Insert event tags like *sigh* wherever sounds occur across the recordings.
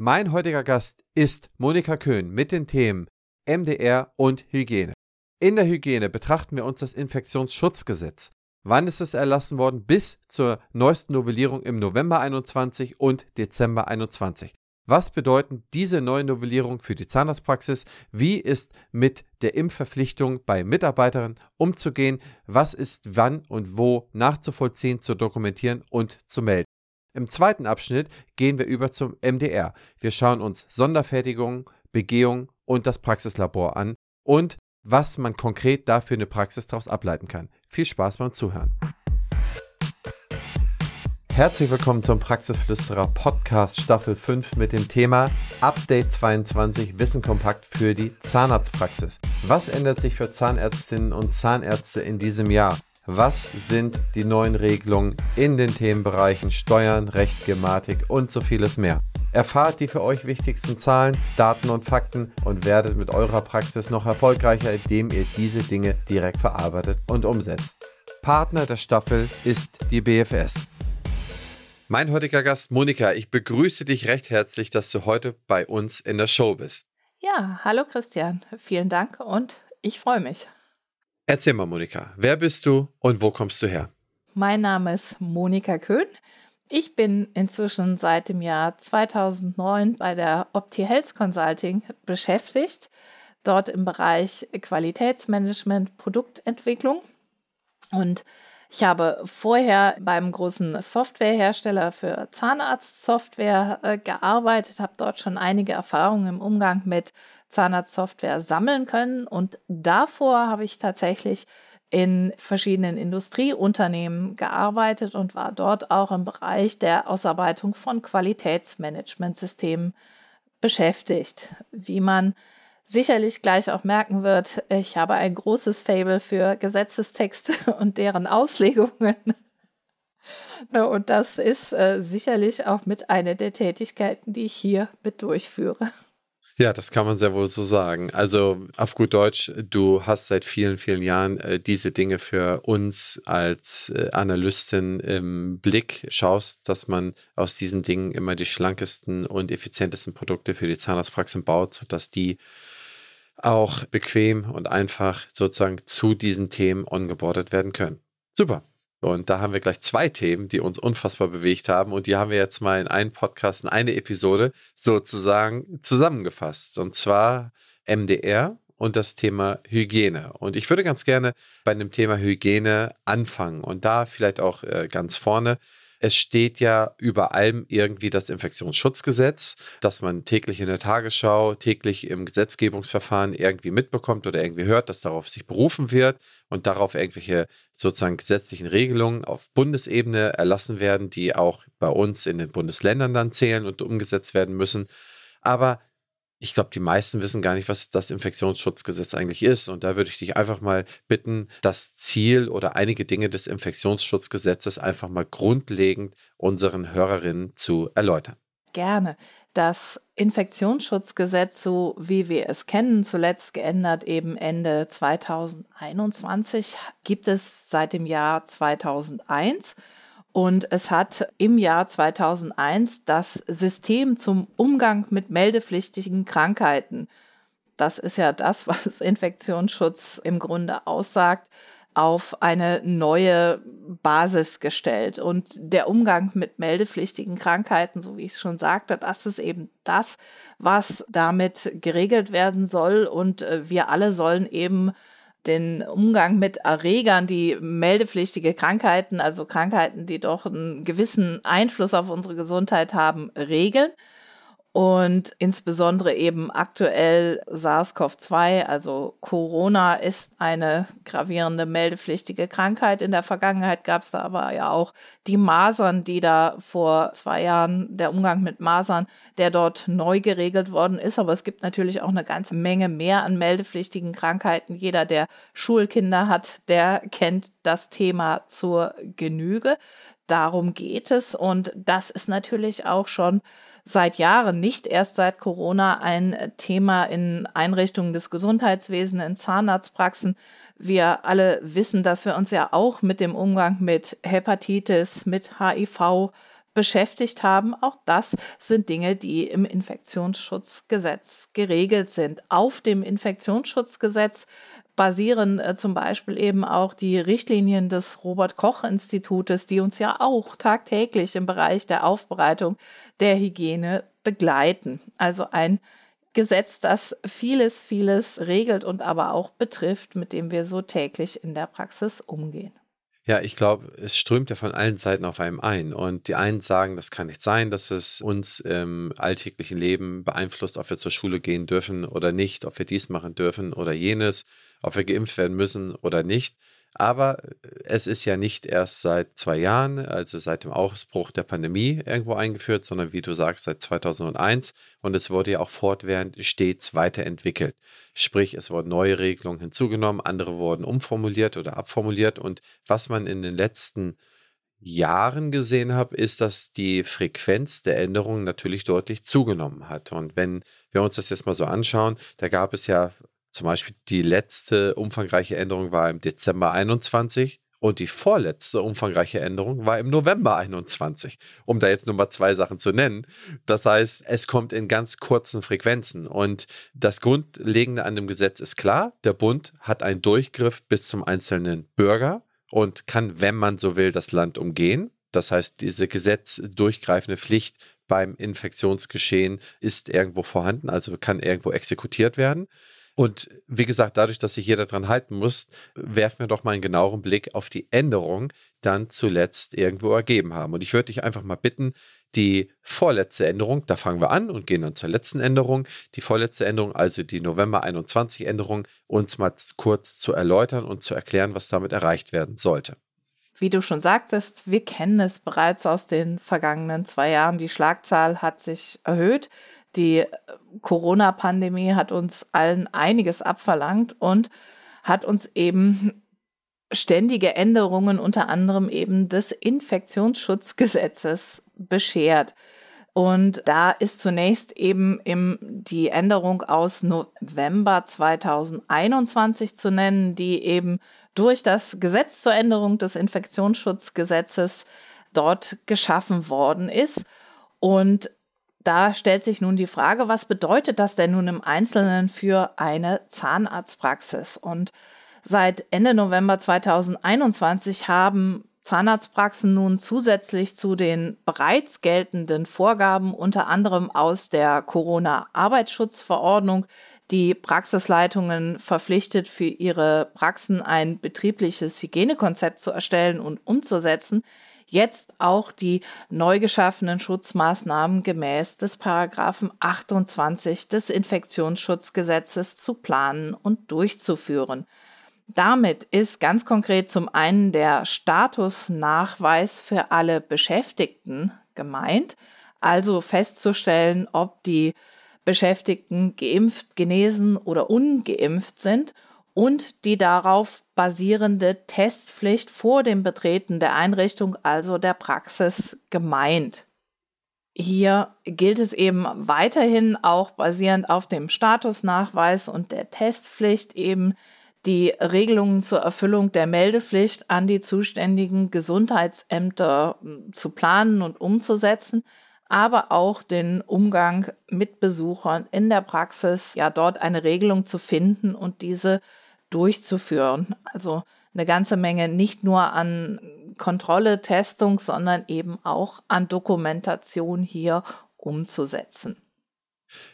Mein heutiger Gast ist Monika Köhn mit den Themen MDR und Hygiene. In der Hygiene betrachten wir uns das Infektionsschutzgesetz. Wann ist es erlassen worden? Bis zur neuesten Novellierung im November 21 und Dezember 21. Was bedeuten diese neue Novellierung für die Zahnarztpraxis? Wie ist mit der Impfverpflichtung bei Mitarbeiterinnen umzugehen? Was ist wann und wo nachzuvollziehen, zu dokumentieren und zu melden? Im zweiten Abschnitt gehen wir über zum MDR. Wir schauen uns Sonderfertigung, Begehung und das Praxislabor an und was man konkret dafür eine Praxis daraus ableiten kann. Viel Spaß beim Zuhören. Herzlich willkommen zum Praxisflüsterer Podcast Staffel 5 mit dem Thema Update 22 Wissen kompakt für die Zahnarztpraxis. Was ändert sich für Zahnärztinnen und Zahnärzte in diesem Jahr? Was sind die neuen Regelungen in den Themenbereichen Steuern, Recht, Gematik und so vieles mehr? Erfahrt die für euch wichtigsten Zahlen, Daten und Fakten und werdet mit eurer Praxis noch erfolgreicher, indem ihr diese Dinge direkt verarbeitet und umsetzt. Partner der Staffel ist die BFS. Mein heutiger Gast Monika, ich begrüße dich recht herzlich, dass du heute bei uns in der Show bist. Ja, hallo Christian, vielen Dank und ich freue mich. Erzähl mal, Monika, wer bist du und wo kommst du her? Mein Name ist Monika Köhn. Ich bin inzwischen seit dem Jahr 2009 bei der Opti Health Consulting beschäftigt, dort im Bereich Qualitätsmanagement, Produktentwicklung. Und ich habe vorher beim großen Softwarehersteller für Zahnarztsoftware äh, gearbeitet, habe dort schon einige Erfahrungen im Umgang mit Zahnarztsoftware sammeln können. Und davor habe ich tatsächlich in verschiedenen Industrieunternehmen gearbeitet und war dort auch im Bereich der Ausarbeitung von Qualitätsmanagementsystemen beschäftigt, wie man sicherlich gleich auch merken wird, ich habe ein großes Fable für Gesetzestexte *laughs* und deren Auslegungen. *laughs* Und das ist äh, sicherlich auch mit einer der Tätigkeiten, die ich hier mit durchführe. Ja, das kann man sehr wohl so sagen. Also auf gut Deutsch, du hast seit vielen, vielen Jahren äh, diese Dinge für uns als äh, Analystin im Blick, schaust, dass man aus diesen Dingen immer die schlankesten und effizientesten Produkte für die Zahnarztpraxen baut, sodass die auch bequem und einfach sozusagen zu diesen Themen ongeboardet werden können. Super. Und da haben wir gleich zwei Themen, die uns unfassbar bewegt haben. Und die haben wir jetzt mal in einen Podcast, in eine Episode sozusagen zusammengefasst. Und zwar MDR und das Thema Hygiene. Und ich würde ganz gerne bei dem Thema Hygiene anfangen und da vielleicht auch äh, ganz vorne es steht ja über allem irgendwie das Infektionsschutzgesetz, das man täglich in der Tagesschau, täglich im Gesetzgebungsverfahren irgendwie mitbekommt oder irgendwie hört, dass darauf sich berufen wird und darauf irgendwelche sozusagen gesetzlichen Regelungen auf Bundesebene erlassen werden, die auch bei uns in den Bundesländern dann zählen und umgesetzt werden müssen. Aber ich glaube, die meisten wissen gar nicht, was das Infektionsschutzgesetz eigentlich ist. Und da würde ich dich einfach mal bitten, das Ziel oder einige Dinge des Infektionsschutzgesetzes einfach mal grundlegend unseren Hörerinnen zu erläutern. Gerne. Das Infektionsschutzgesetz, so wie wir es kennen, zuletzt geändert eben Ende 2021, gibt es seit dem Jahr 2001 und es hat im Jahr 2001 das System zum Umgang mit meldepflichtigen Krankheiten, das ist ja das, *laughs* was Infektionsschutz im Grunde aussagt, auf eine neue Basis gestellt. Und der Umgang mit meldepflichtigen Krankheiten, so wie ich es schon sagte, das ist eben das, was damit geregelt werden soll. Und äh, wir alle sollen eben den Umgang mit Erregern, die meldepflichtige Krankheiten, also Krankheiten, die doch einen gewissen Einfluss auf unsere Gesundheit haben, regeln und insbesondere eben aktuell SARS-CoV-2, also Corona, ist eine gravierende meldepflichtige Krankheit. In der Vergangenheit gab es da aber ja auch die Masern, die da vor zwei Jahren, der Umgang mit Masern, der dort neu geregelt worden ist. Aber es gibt natürlich auch eine ganze Menge mehr an meldepflichtigen Krankheiten. Jeder, der Schulkinder hat, der kennt das Thema zur Genüge. Darum geht es. Und das ist natürlich auch schon seit Jahren, nicht erst seit Corona, ein Thema in Einrichtungen des Gesundheitswesens, in Zahnarztpraxen. Wir alle wissen, dass wir uns ja auch mit dem Umgang mit Hepatitis, mit HIV beschäftigt haben. Auch das sind Dinge, die im Infektionsschutzgesetz geregelt sind. Auf dem Infektionsschutzgesetz basieren äh, zum Beispiel eben auch die Richtlinien des Robert Koch Institutes, die uns ja auch tagtäglich im Bereich der Aufbereitung der Hygiene begleiten. Also ein Gesetz, das vieles, vieles regelt und aber auch betrifft, mit dem wir so täglich in der Praxis umgehen. Ja, ich glaube, es strömt ja von allen Seiten auf einem ein. Und die einen sagen, das kann nicht sein, dass es uns im alltäglichen Leben beeinflusst, ob wir zur Schule gehen dürfen oder nicht, ob wir dies machen dürfen oder jenes, ob wir geimpft werden müssen oder nicht. Aber es ist ja nicht erst seit zwei Jahren, also seit dem Ausbruch der Pandemie irgendwo eingeführt, sondern wie du sagst, seit 2001. Und es wurde ja auch fortwährend stets weiterentwickelt. Sprich, es wurden neue Regelungen hinzugenommen, andere wurden umformuliert oder abformuliert. Und was man in den letzten Jahren gesehen habe, ist, dass die Frequenz der Änderungen natürlich deutlich zugenommen hat. Und wenn wir uns das jetzt mal so anschauen, da gab es ja zum Beispiel die letzte umfangreiche Änderung war im Dezember 21 und die vorletzte umfangreiche Änderung war im November 21, um da jetzt nur mal zwei Sachen zu nennen. Das heißt, es kommt in ganz kurzen Frequenzen. Und das Grundlegende an dem Gesetz ist klar, der Bund hat einen Durchgriff bis zum einzelnen Bürger und kann, wenn man so will, das Land umgehen. Das heißt, diese gesetzdurchgreifende Pflicht beim Infektionsgeschehen ist irgendwo vorhanden, also kann irgendwo exekutiert werden. Und wie gesagt, dadurch, dass sich jeder daran halten muss, werfen wir doch mal einen genaueren Blick auf die Änderungen dann zuletzt irgendwo ergeben haben. Und ich würde dich einfach mal bitten, die vorletzte Änderung, da fangen wir an und gehen dann zur letzten Änderung, die vorletzte Änderung, also die November 21 Änderung, uns mal kurz zu erläutern und zu erklären, was damit erreicht werden sollte. Wie du schon sagtest, wir kennen es bereits aus den vergangenen zwei Jahren. Die Schlagzahl hat sich erhöht. Die Corona-Pandemie hat uns allen einiges abverlangt und hat uns eben ständige Änderungen unter anderem eben des Infektionsschutzgesetzes beschert. Und da ist zunächst eben im, die Änderung aus November 2021 zu nennen, die eben durch das Gesetz zur Änderung des Infektionsschutzgesetzes dort geschaffen worden ist. Und da stellt sich nun die Frage, was bedeutet das denn nun im Einzelnen für eine Zahnarztpraxis? Und seit Ende November 2021 haben Zahnarztpraxen nun zusätzlich zu den bereits geltenden Vorgaben unter anderem aus der Corona-Arbeitsschutzverordnung die Praxisleitungen verpflichtet, für ihre Praxen ein betriebliches Hygienekonzept zu erstellen und umzusetzen, jetzt auch die neu geschaffenen Schutzmaßnahmen gemäß des Paragraphen 28 des Infektionsschutzgesetzes zu planen und durchzuführen. Damit ist ganz konkret zum einen der Statusnachweis für alle Beschäftigten gemeint, also festzustellen, ob die Beschäftigten geimpft, genesen oder ungeimpft sind und die darauf basierende Testpflicht vor dem Betreten der Einrichtung, also der Praxis, gemeint. Hier gilt es eben weiterhin auch basierend auf dem Statusnachweis und der Testpflicht eben die Regelungen zur Erfüllung der Meldepflicht an die zuständigen Gesundheitsämter hm, zu planen und umzusetzen, aber auch den Umgang mit Besuchern in der Praxis, ja dort eine Regelung zu finden und diese durchzuführen. Also eine ganze Menge nicht nur an Kontrolle, Testung, sondern eben auch an Dokumentation hier umzusetzen.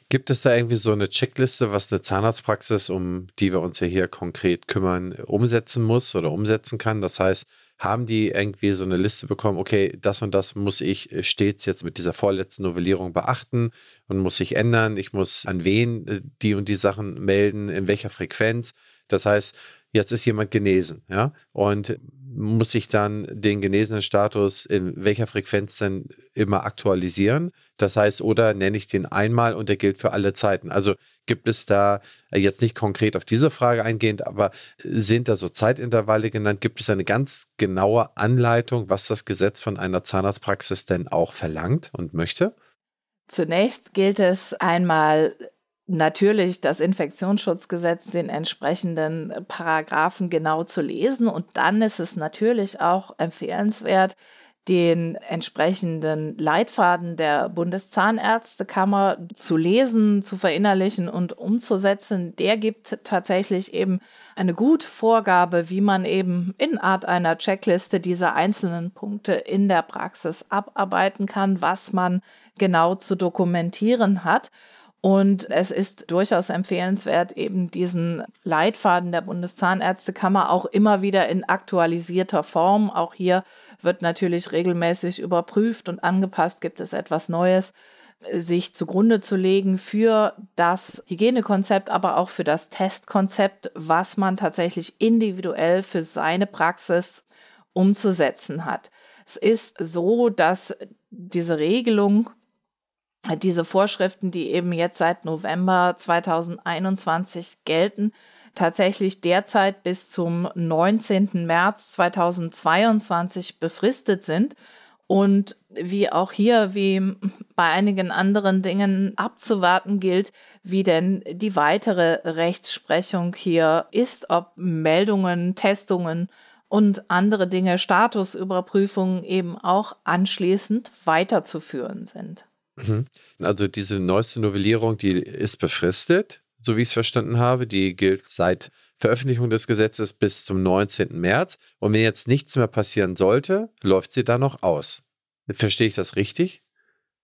Gibt es da irgendwie so eine Checkliste, was eine Zahnarztpraxis, um die wir uns ja hier konkret kümmern, umsetzen muss oder umsetzen kann? Das heißt, haben die irgendwie so eine Liste bekommen, okay, das und das muss ich stets jetzt mit dieser vorletzten Novellierung beachten und muss sich ändern. Ich muss an wen äh, die und die Sachen melden, in welcher Frequenz. Das heißt, jetzt ist jemand genesen, ja, und muss sich dann den genesenen Status in welcher Frequenz denn immer aktualisieren. Das heißt, oder nenne ich den einmal und der gilt für alle Zeiten. Also gibt es da jetzt nicht konkret auf diese Frage eingehend, aber sind da so Zeitintervalle genannt? Gibt es eine ganz genaue Anleitung, was das Gesetz von einer Zahnarztpraxis denn auch verlangt und möchte? Zunächst gilt es einmal natürlich das Infektionsschutzgesetz, den entsprechenden Paragraphen genau zu lesen. Und dann ist es natürlich auch empfehlenswert, den entsprechenden Leitfaden der Bundeszahnärztekammer zu lesen, zu verinnerlichen und umzusetzen, der gibt tatsächlich eben eine gute Vorgabe, wie man eben in Art einer Checkliste diese einzelnen Punkte in der Praxis abarbeiten kann, was man genau zu dokumentieren hat. Und es ist durchaus empfehlenswert, eben diesen Leitfaden der Bundeszahnärztekammer auch immer wieder in aktualisierter Form. Auch hier wird natürlich regelmäßig überprüft und angepasst. Gibt es etwas Neues? sich zugrunde zu legen für das Hygienekonzept, aber auch für das Testkonzept, was man tatsächlich individuell für seine Praxis umzusetzen hat. Es ist so, dass diese Regelung diese Vorschriften, die eben jetzt seit November 2021 gelten, tatsächlich derzeit bis zum 19. März 2022 befristet sind und wie auch hier, wie bei einigen anderen Dingen abzuwarten gilt, wie denn die weitere Rechtsprechung hier ist, ob Meldungen, Testungen und andere Dinge, Statusüberprüfungen eben auch anschließend weiterzuführen sind. Mhm. Also diese neueste Novellierung, die ist befristet, so wie ich es verstanden habe. Die gilt seit Veröffentlichung des Gesetzes bis zum 19. März. Und wenn jetzt nichts mehr passieren sollte, läuft sie dann noch aus. Verstehe ich das richtig?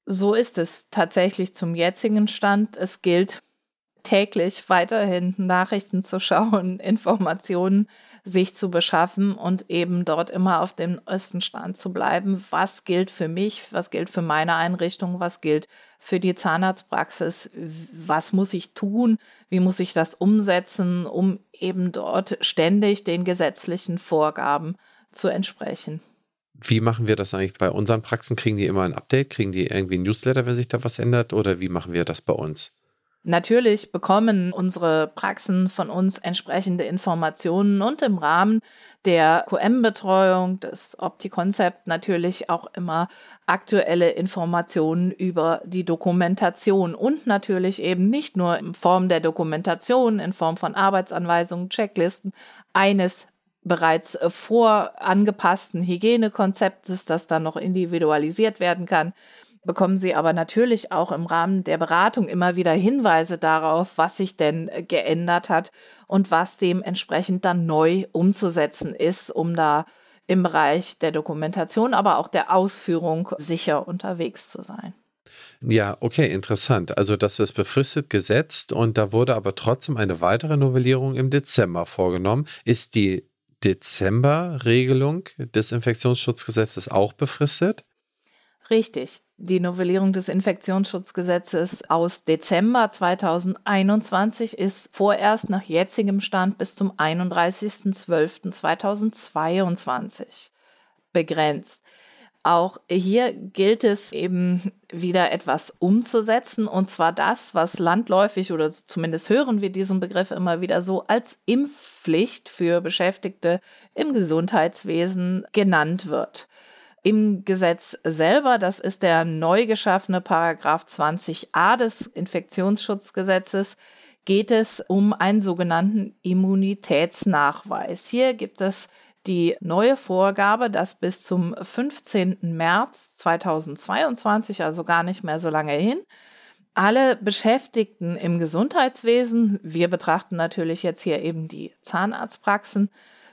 So ist es tatsächlich zum jetzigen Stand. Es gilt täglich weiterhin Nachrichten zu schauen, *laughs* Informationen sich zu beschaffen und eben dort immer auf dem neuesten Stand zu bleiben. Was gilt für mich? Was gilt für meine Einrichtung? Was gilt für die Zahnarztpraxis? Was muss ich tun? Wie muss ich das umsetzen, um eben dort ständig den gesetzlichen Vorgaben zu entsprechen? Wie machen wir das eigentlich bei unseren Praxen? Kriegen die immer ein Update? Kriegen die irgendwie ein Newsletter, wenn sich da was ändert? Oder wie machen wir das bei uns? Natürlich bekommen unsere Praxen von uns entsprechende Informationen und im Rahmen der QM-Betreuung, des Opti-Konzept natürlich auch immer aktuelle Informationen über die Dokumentation. Und natürlich eben nicht nur in Form der Dokumentation, in Form von Arbeitsanweisungen, Checklisten eines bereits vorangepassten Hygienekonzeptes, das dann noch individualisiert werden kann, bekommen Sie aber natürlich auch im Rahmen der Beratung immer wieder Hinweise darauf, was sich denn äh, geändert hat und was dementsprechend dann neu umzusetzen ist, um da im Bereich der Dokumentation, aber auch der Ausführung sicher unterwegs zu sein. Ja, okay, interessant. Also das ist befristet gesetzt und da wurde aber trotzdem eine weitere Novellierung im Dezember vorgenommen. Ist die Dezember-Regelung des Infektionsschutzgesetzes auch befristet? Richtig. Die Novellierung des Infektionsschutzgesetzes aus Dezember 2021 ist vorerst nach jetzigem Stand bis zum 31.12.2022 begrenzt. Auch hier gilt es eben wieder etwas umzusetzen, und zwar das, was landläufig oder zumindest hören wir diesen Begriff immer wieder so als Impfpflicht für Beschäftigte im Gesundheitswesen genannt wird. Im Gesetz selber, das ist der neu geschaffene Paragraph 20a des Infektionsschutzgesetzes, geht es um einen sogenannten Immunitätsnachweis. Hier gibt es die neue Vorgabe, dass bis zum 15. März 2022, also gar nicht mehr so lange hin, alle Beschäftigten im Gesundheitswesen, wir betrachten natürlich jetzt hier eben die Zahnarztpraxen,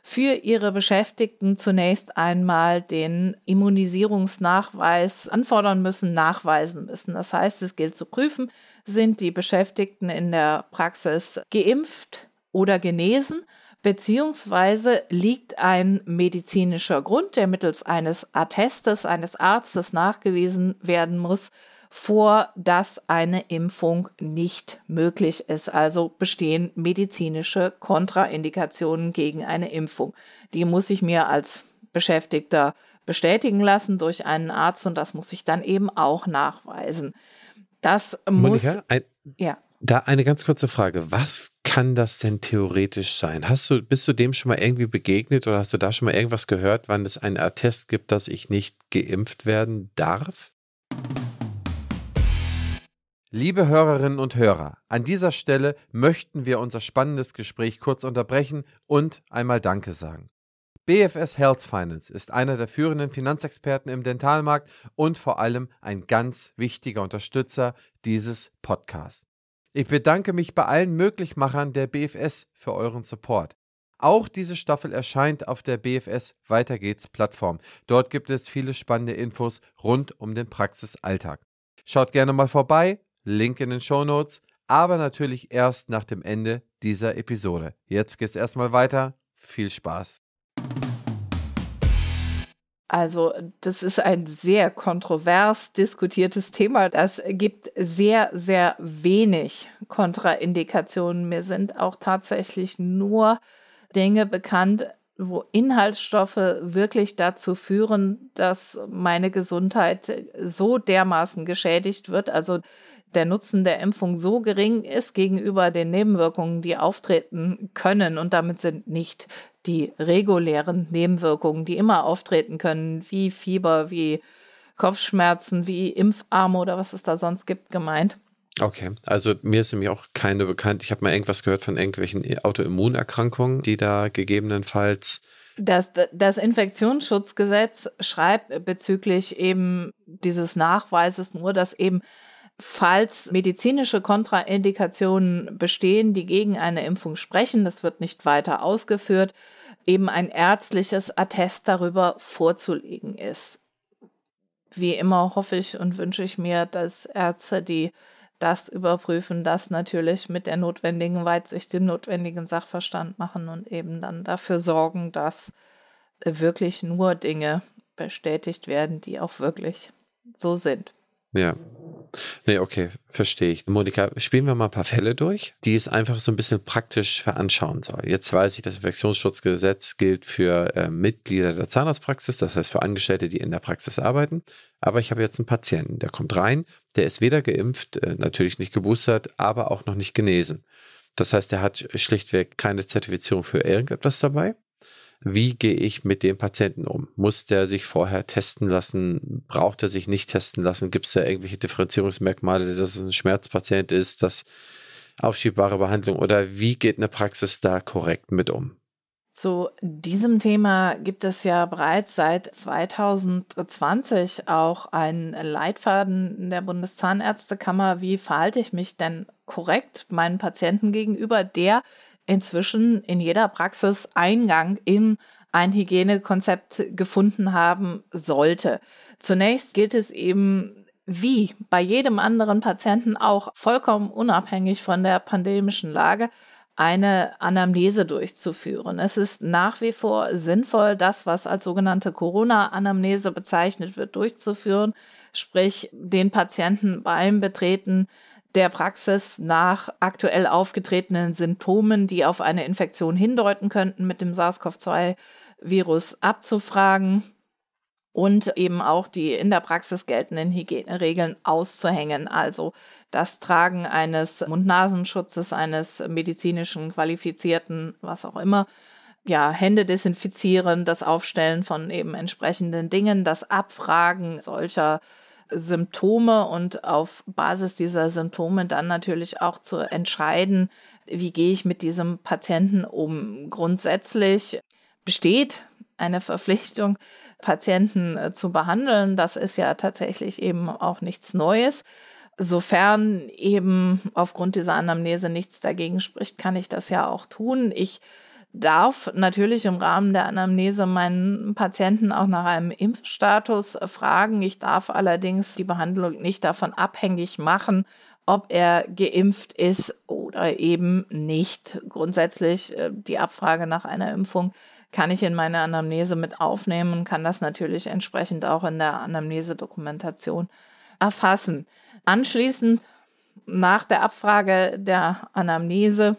für ihre Beschäftigten zunächst einmal den Immunisierungsnachweis anfordern müssen, nachweisen müssen. Das heißt, es gilt zu prüfen, sind die Beschäftigten in der Praxis geimpft oder genesen, beziehungsweise liegt ein medizinischer Grund, der mittels eines Attestes eines Arztes nachgewiesen werden muss, vor dass eine Impfung nicht möglich ist. Also bestehen medizinische Kontraindikationen gegen eine Impfung. Die muss ich mir als Beschäftigter bestätigen lassen durch einen Arzt und das muss ich dann eben auch nachweisen. Das muss. Monika, ein, ja. Da eine ganz kurze Frage. Was kann das denn theoretisch sein? Hast du, bist du dem schon mal irgendwie begegnet oder hast du da schon mal irgendwas gehört, wann es einen Attest gibt, dass ich nicht geimpft werden darf? Liebe Hörerinnen und Hörer, an dieser Stelle möchten wir unser spannendes Gespräch kurz unterbrechen und einmal Danke sagen. BFS Health Finance ist einer der führenden Finanzexperten im Dentalmarkt und vor allem ein ganz wichtiger Unterstützer dieses Podcasts. Ich bedanke mich bei allen Möglichmachern der BFS für euren Support. Auch diese Staffel erscheint auf der BFS Weiter geht's Plattform. Dort gibt es viele spannende Infos rund um den Praxisalltag. Schaut gerne mal vorbei, Link in den Show Notes, aber natürlich erst nach dem Ende dieser Episode. Jetzt geht's erstmal weiter. Viel Spaß. Also das ist ein sehr kontrovers diskutiertes Thema. Das gibt sehr, sehr wenig Kontraindikationen. Mir sind auch tatsächlich nur Dinge bekannt, wo Inhaltsstoffe wirklich dazu führen, dass meine Gesundheit so dermaßen geschädigt wird. Also der Nutzen der Impfung so gering ist gegenüber den Nebenwirkungen, die auftreten können. Und damit sind nicht die regulären Nebenwirkungen, die immer auftreten können, wie Fieber, wie Kopfschmerzen, wie Impfarme oder was es da sonst gibt, gemeint. Okay, also mir ist nämlich auch keine bekannt. Ich habe mal irgendwas gehört von irgendwelchen Autoimmunerkrankungen, die da gegebenenfalls. Das, das Infektionsschutzgesetz schreibt bezüglich eben dieses Nachweises nur, dass eben falls medizinische Kontraindikationen bestehen, die gegen eine Impfung sprechen, das wird nicht weiter ausgeführt, eben ein ärztliches Attest darüber vorzulegen ist. Wie immer hoffe ich und wünsche ich mir, dass Ärzte, die das überprüfen, das natürlich mit der notwendigen Weitsicht, dem notwendigen Sachverstand machen und eben dann dafür sorgen, dass wirklich nur Dinge bestätigt werden, die auch wirklich so sind. Ja. Nee, okay, verstehe ich. Monika, spielen wir mal ein paar Fälle durch, die es einfach so ein bisschen praktisch veranschauen soll. Jetzt weiß ich, das Infektionsschutzgesetz gilt für äh, Mitglieder der Zahnarztpraxis, das heißt für Angestellte, die in der Praxis arbeiten. Aber ich habe jetzt einen Patienten, der kommt rein, der ist weder geimpft, äh, natürlich nicht geboostert, aber auch noch nicht genesen. Das heißt, er hat schlichtweg keine Zertifizierung für irgendetwas dabei wie gehe ich mit dem Patienten um? Muss der sich vorher testen lassen? Braucht er sich nicht testen lassen? Gibt es da irgendwelche Differenzierungsmerkmale, dass es ein Schmerzpatient ist, das aufschiebbare Behandlung oder wie geht eine Praxis da korrekt mit um? Zu diesem Thema gibt es ja bereits seit 2020 auch einen Leitfaden der Bundeszahnärztekammer. Wie verhalte ich mich denn korrekt meinen Patienten gegenüber, der inzwischen in jeder Praxis Eingang in ein Hygienekonzept gefunden haben sollte. Zunächst gilt es eben wie bei jedem anderen Patienten auch vollkommen unabhängig von der pandemischen Lage eine Anamnese durchzuführen. Es ist nach wie vor sinnvoll, das, was als sogenannte Corona-Anamnese bezeichnet wird, durchzuführen, sprich den Patienten beim Betreten der Praxis nach aktuell aufgetretenen Symptomen, die auf eine Infektion hindeuten könnten, mit dem SARS-CoV-2-Virus abzufragen und eben auch die in der Praxis geltenden Hygieneregeln auszuhängen. Also das Tragen eines Mund-Nasenschutzes, eines medizinischen qualifizierten, was auch immer, ja, Hände desinfizieren, das Aufstellen von eben entsprechenden Dingen, das Abfragen solcher Symptome und auf Basis dieser Symptome dann natürlich auch zu entscheiden, wie gehe ich mit diesem Patienten um. Grundsätzlich besteht eine Verpflichtung, Patienten äh, zu behandeln. Das ist ja tatsächlich eben auch nichts Neues. Sofern eben aufgrund dieser Anamnese nichts dagegen spricht, kann ich das ja auch tun. Ich darf natürlich im Rahmen der Anamnese meinen Patienten auch nach einem Impfstatus fragen. Ich darf allerdings die Behandlung nicht davon abhängig machen, ob er geimpft ist oder eben nicht. Grundsätzlich äh, die Abfrage nach einer Impfung kann ich in meine Anamnese mit aufnehmen und kann das natürlich entsprechend auch in der Anamnesedokumentation erfassen. Anschließend nach der Abfrage der Anamnese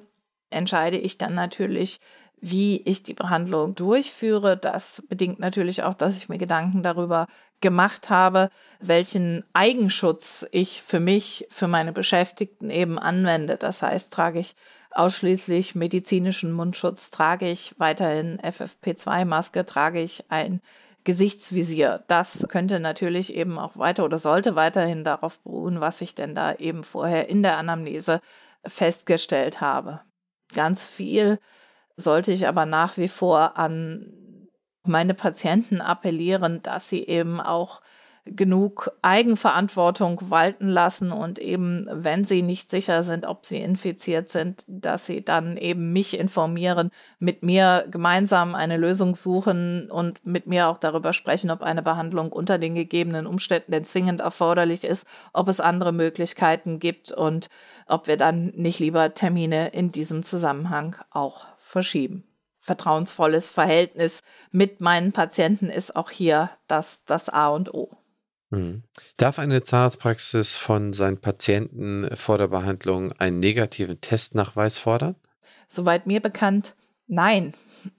entscheide ich dann natürlich, wie ich die Behandlung durchführe. Das bedingt natürlich auch, dass ich mir Gedanken darüber gemacht habe, welchen Eigenschutz ich für mich, für meine Beschäftigten eben anwende. Das heißt, trage ich ausschließlich medizinischen Mundschutz, trage ich weiterhin FFP2-Maske, trage ich ein Gesichtsvisier. Das könnte natürlich eben auch weiter oder sollte weiterhin darauf beruhen, was ich denn da eben vorher in der Anamnese festgestellt habe. Ganz viel sollte ich aber nach wie vor an meine Patienten appellieren, dass sie eben auch genug Eigenverantwortung walten lassen und eben, wenn sie nicht sicher sind, ob sie infiziert sind, dass sie dann eben mich informieren, mit mir gemeinsam eine Lösung suchen und mit mir auch darüber sprechen, ob eine Behandlung unter den gegebenen Umständen denn zwingend erforderlich ist, ob es andere Möglichkeiten gibt und ob wir dann nicht lieber Termine in diesem Zusammenhang auch verschieben vertrauensvolles Verhältnis mit meinen Patienten ist auch hier das, das A und O. Mhm. Darf eine Zahnarztpraxis von seinen Patienten vor der Behandlung einen negativen Testnachweis fordern? Soweit mir bekannt, nein.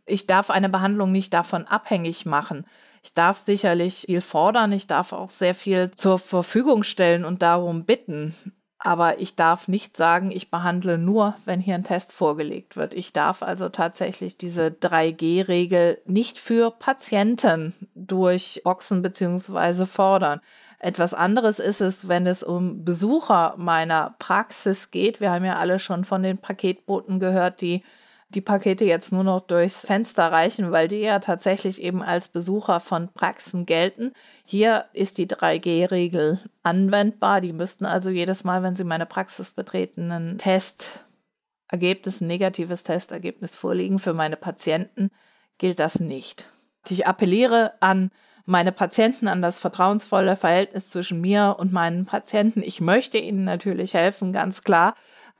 Ich darf eine Behandlung nicht davon abhängig machen. Ich darf sicherlich viel fordern, ich darf auch sehr viel zur Verfügung stellen und darum bitten. Aber ich darf nicht sagen, ich behandle nur, wenn hier ein Test vorgelegt wird. Ich darf also tatsächlich diese 3G-Regel nicht für Patienten durchboxen bzw. fordern. Etwas anderes ist es, wenn es um Besucher meiner Praxis geht. Wir haben ja alle schon von den Paketboten gehört, die die Pakete jetzt nur noch durchs Fenster reichen, weil die ja tatsächlich eben als Besucher von Praxen gelten. Hier ist die 3G-Regel anwendbar. Die müssten also jedes Mal, wenn sie meine Praxis betreten, ein Testergebnis, ein negatives Testergebnis vorliegen. Für meine Patienten gilt das nicht. Ich appelliere an meine Patienten, an das vertrauensvolle Verhältnis zwischen mir und meinen Patienten. Ich möchte ihnen natürlich helfen, ganz klar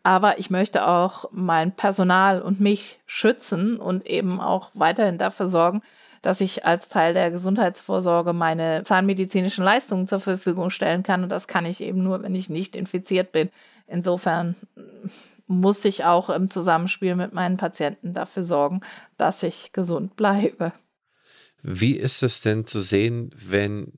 aber ich möchte auch mein Personal und mich schützen und eben auch weiterhin dafür sorgen, dass ich als Teil der Gesundheitsvorsorge meine zahnmedizinischen Leistungen zur Verfügung stellen kann. Und das kann ich eben nur, wenn ich nicht infiziert bin. Insofern muss ich auch im Zusammenspiel mit meinen Patienten dafür sorgen, dass ich gesund bleibe. Wie ist es denn zu sehen, wenn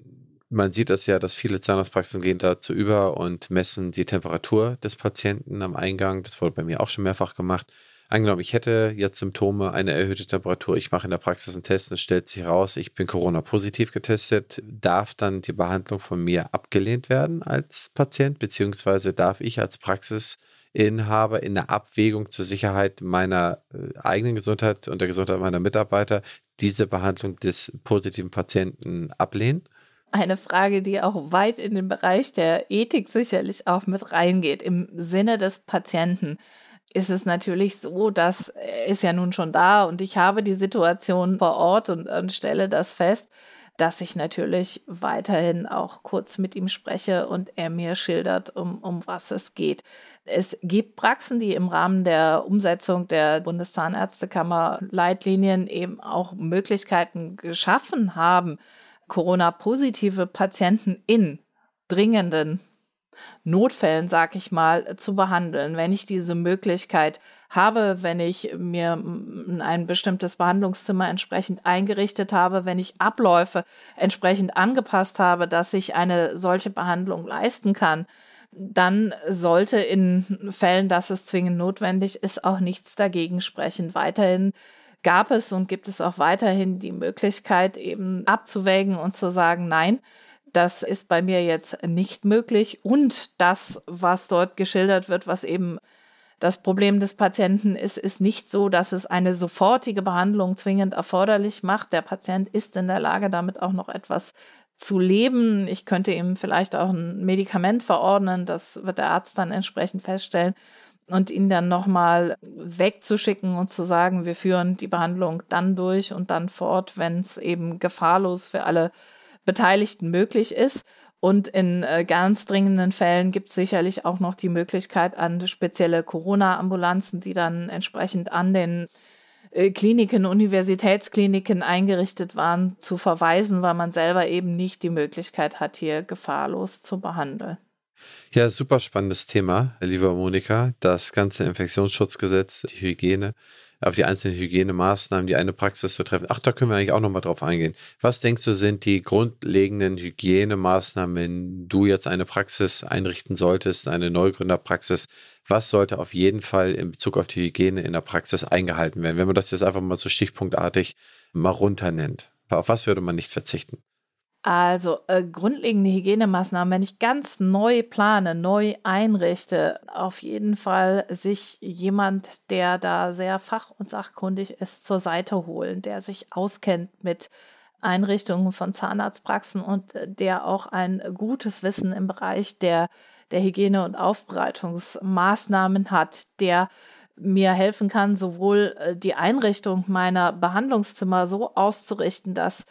man sieht das ja, dass viele Zahnarztpraxen gehen dazu über und messen die Temperatur des Patienten am Eingang. Das wurde bei mir auch schon mehrfach gemacht. Angenommen, ich hätte jetzt Symptome, eine erhöhte Temperatur, ich mache in der Praxis einen Test es stellt sich heraus, ich bin Corona-positiv getestet, darf dann die Behandlung von mir abgelehnt werden als Patient, beziehungsweise darf ich als Praxisinhaber in der Abwägung zur Sicherheit meiner äh, eigenen Gesundheit und der Gesundheit meiner Mitarbeiter diese Behandlung des positiven Patienten ablehnen? Eine Frage, die auch weit in den Bereich der Ethik sicherlich auch mit reingeht. Im Sinne des Patienten ist es natürlich so, dass er ist ja nun schon da und ich habe die Situation vor Ort und, und stelle das fest, dass ich natürlich weiterhin auch kurz mit ihm spreche und er mir schildert, um, um was es geht. Es gibt Praxen, die im Rahmen der Umsetzung der Bundeszahnärztekammer Leitlinien eben auch Möglichkeiten geschaffen haben, Corona-positive Patienten in dringenden Notfällen, sag ich mal, zu behandeln. Wenn ich diese Möglichkeit habe, wenn ich mir ein bestimmtes Behandlungszimmer entsprechend eingerichtet habe, wenn ich Abläufe entsprechend angepasst habe, dass ich eine solche Behandlung leisten kann, dann sollte in Fällen, dass es zwingend notwendig ist, auch nichts dagegen sprechen, weiterhin gab es und gibt es auch weiterhin die Möglichkeit, eben abzuwägen und zu sagen, nein, das ist bei mir jetzt nicht möglich. Und das, was dort geschildert wird, was eben das Problem des Patienten ist, ist nicht so, dass es eine sofortige Behandlung zwingend erforderlich macht. Der Patient ist in der Lage, damit auch noch etwas zu leben. Ich könnte ihm vielleicht auch ein Medikament verordnen. Das wird der Arzt dann entsprechend feststellen und ihn dann nochmal wegzuschicken und zu sagen, wir führen die Behandlung dann durch und dann fort, wenn es eben gefahrlos für alle Beteiligten möglich ist. Und in äh, ganz dringenden Fällen gibt es sicherlich auch noch die Möglichkeit an spezielle Corona-Ambulanzen, die dann entsprechend an den äh, Kliniken, Universitätskliniken eingerichtet waren, zu verweisen, weil man selber eben nicht die Möglichkeit hat, hier gefahrlos zu behandeln. Ja, super spannendes Thema, liebe Monika. Das ganze Infektionsschutzgesetz, die Hygiene, auf die einzelnen Hygienemaßnahmen, die eine Praxis zu treffen. Ach, da können wir eigentlich auch nochmal drauf eingehen. Was denkst du, sind die grundlegenden Hygienemaßnahmen, wenn du jetzt eine Praxis einrichten solltest, eine Neugründerpraxis? Was sollte auf jeden Fall in Bezug auf die Hygiene in der Praxis eingehalten werden? Wenn man das jetzt einfach mal so stichpunktartig mal runternennt. Auf was würde man nicht verzichten? Also äh, grundlegende Hygienemaßnahmen, wenn ich ganz neu plane, neu einrichte, auf jeden Fall sich jemand, der da sehr fach- und sachkundig ist, zur Seite holen, der sich auskennt mit Einrichtungen von Zahnarztpraxen und äh, der auch ein gutes Wissen im Bereich der, der Hygiene- und Aufbereitungsmaßnahmen hat, der mir helfen kann, sowohl äh, die Einrichtung meiner Behandlungszimmer so auszurichten, dass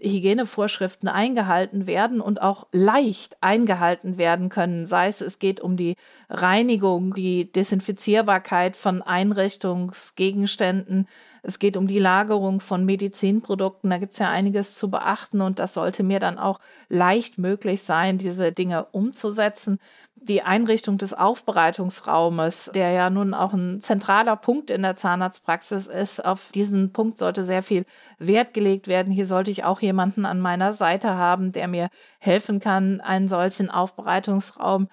Hygienevorschriften eingehalten werden und auch leicht eingehalten werden können. Sei es, es geht um die Reinigung, die Desinfizierbarkeit von Einrichtungsgegenständen, es geht um die Lagerung von Medizinprodukten. Da gibt es ja einiges zu beachten und das sollte mir dann auch leicht möglich sein, diese Dinge umzusetzen die Einrichtung des Aufbereitungsraumes, der ja nun auch ein zentraler Punkt in der Zahnarztpraxis ist, auf diesen Punkt sollte sehr viel Wert gelegt werden. Hier sollte ich auch jemanden an meiner Seite haben, der mir helfen kann, einen solchen Aufbereitungsraum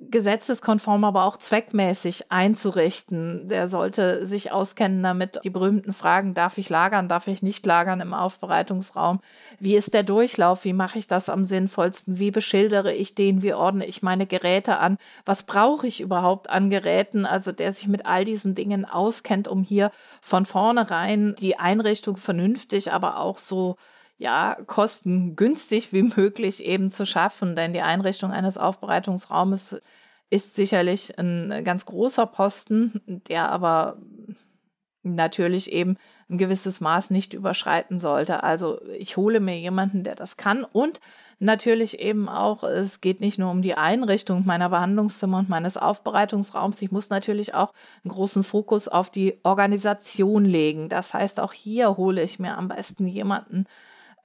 gesetzeskonform, aber auch zweckmäßig einzurichten. Der sollte sich auskennen damit. Die berühmten Fragen, darf ich lagern, darf ich nicht lagern im Aufbereitungsraum? Wie ist der Durchlauf? Wie mache ich das am sinnvollsten? Wie beschildere ich den? Wie ordne ich meine Geräte an? Was brauche ich überhaupt an Geräten? Also der sich mit all diesen Dingen auskennt, um hier von vornherein die Einrichtung vernünftig, aber auch so ja, kostengünstig wie möglich eben zu schaffen. Denn die Einrichtung eines Aufbereitungsraumes ist sicherlich ein ganz großer Posten, der aber natürlich eben ein gewisses Maß nicht überschreiten sollte. Also ich hole mir jemanden, der das kann und natürlich eben auch, es geht nicht nur um die Einrichtung meiner Behandlungszimmer und meines Aufbereitungsraums, ich muss natürlich auch einen großen Fokus auf die Organisation legen. Das heißt, auch hier hole ich mir am besten jemanden,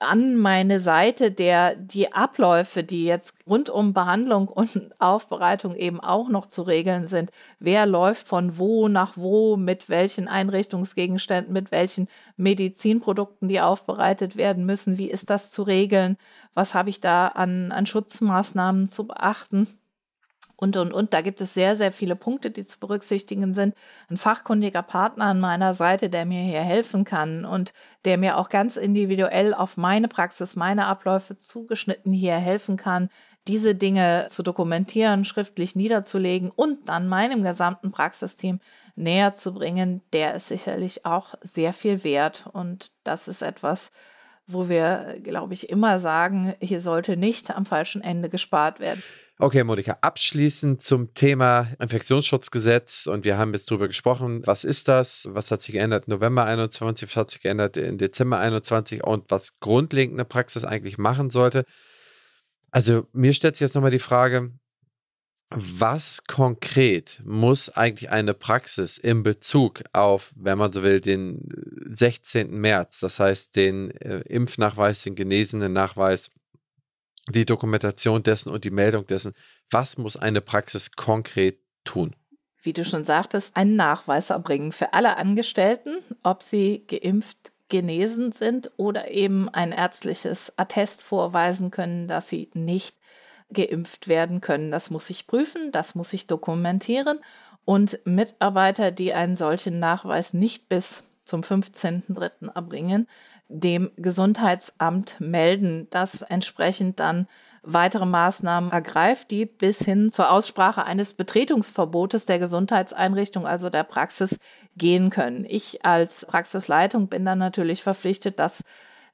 an meine Seite, der die Abläufe, die jetzt rund um Behandlung und Aufbereitung eben auch noch zu regeln sind. Wer läuft von wo nach wo, mit welchen Einrichtungsgegenständen, mit welchen Medizinprodukten, die aufbereitet werden müssen. Wie ist das zu regeln? Was habe ich da an, an Schutzmaßnahmen zu beachten? Und, und, und. Da gibt es sehr, sehr viele Punkte, die zu berücksichtigen sind. Ein fachkundiger Partner an meiner Seite, der mir hier helfen kann und der mir auch ganz individuell auf meine Praxis, meine Abläufe zugeschnitten hier helfen kann, diese Dinge zu dokumentieren, schriftlich niederzulegen und dann meinem gesamten Praxisteam näher zu bringen, der ist sicherlich auch sehr viel wert. Und das ist etwas, wo wir, glaube ich, immer sagen, hier sollte nicht am falschen Ende gespart werden. Okay, Monika, abschließend zum Thema Infektionsschutzgesetz und wir haben jetzt darüber gesprochen, was ist das, was hat sich geändert November 21, was hat sich geändert in Dezember 21 und was grundlegende Praxis eigentlich machen sollte. Also mir stellt sich jetzt nochmal die Frage, was konkret muss eigentlich eine Praxis in Bezug auf, wenn man so will, den 16. März, das heißt den äh, Impfnachweis, den genesenen Nachweis die Dokumentation dessen und die Meldung dessen. Was muss eine Praxis konkret tun? Wie du schon sagtest, einen Nachweis erbringen für alle Angestellten, ob sie geimpft, genesen sind oder eben ein ärztliches Attest vorweisen können, dass sie nicht geimpft werden können. Das muss ich prüfen, das muss ich dokumentieren und Mitarbeiter, die einen solchen Nachweis nicht bis zum 15.03. erbringen, dem Gesundheitsamt melden, das entsprechend dann weitere Maßnahmen ergreift, die bis hin zur Aussprache eines Betretungsverbotes der Gesundheitseinrichtung, also der Praxis, gehen können. Ich als Praxisleitung bin dann natürlich verpflichtet, das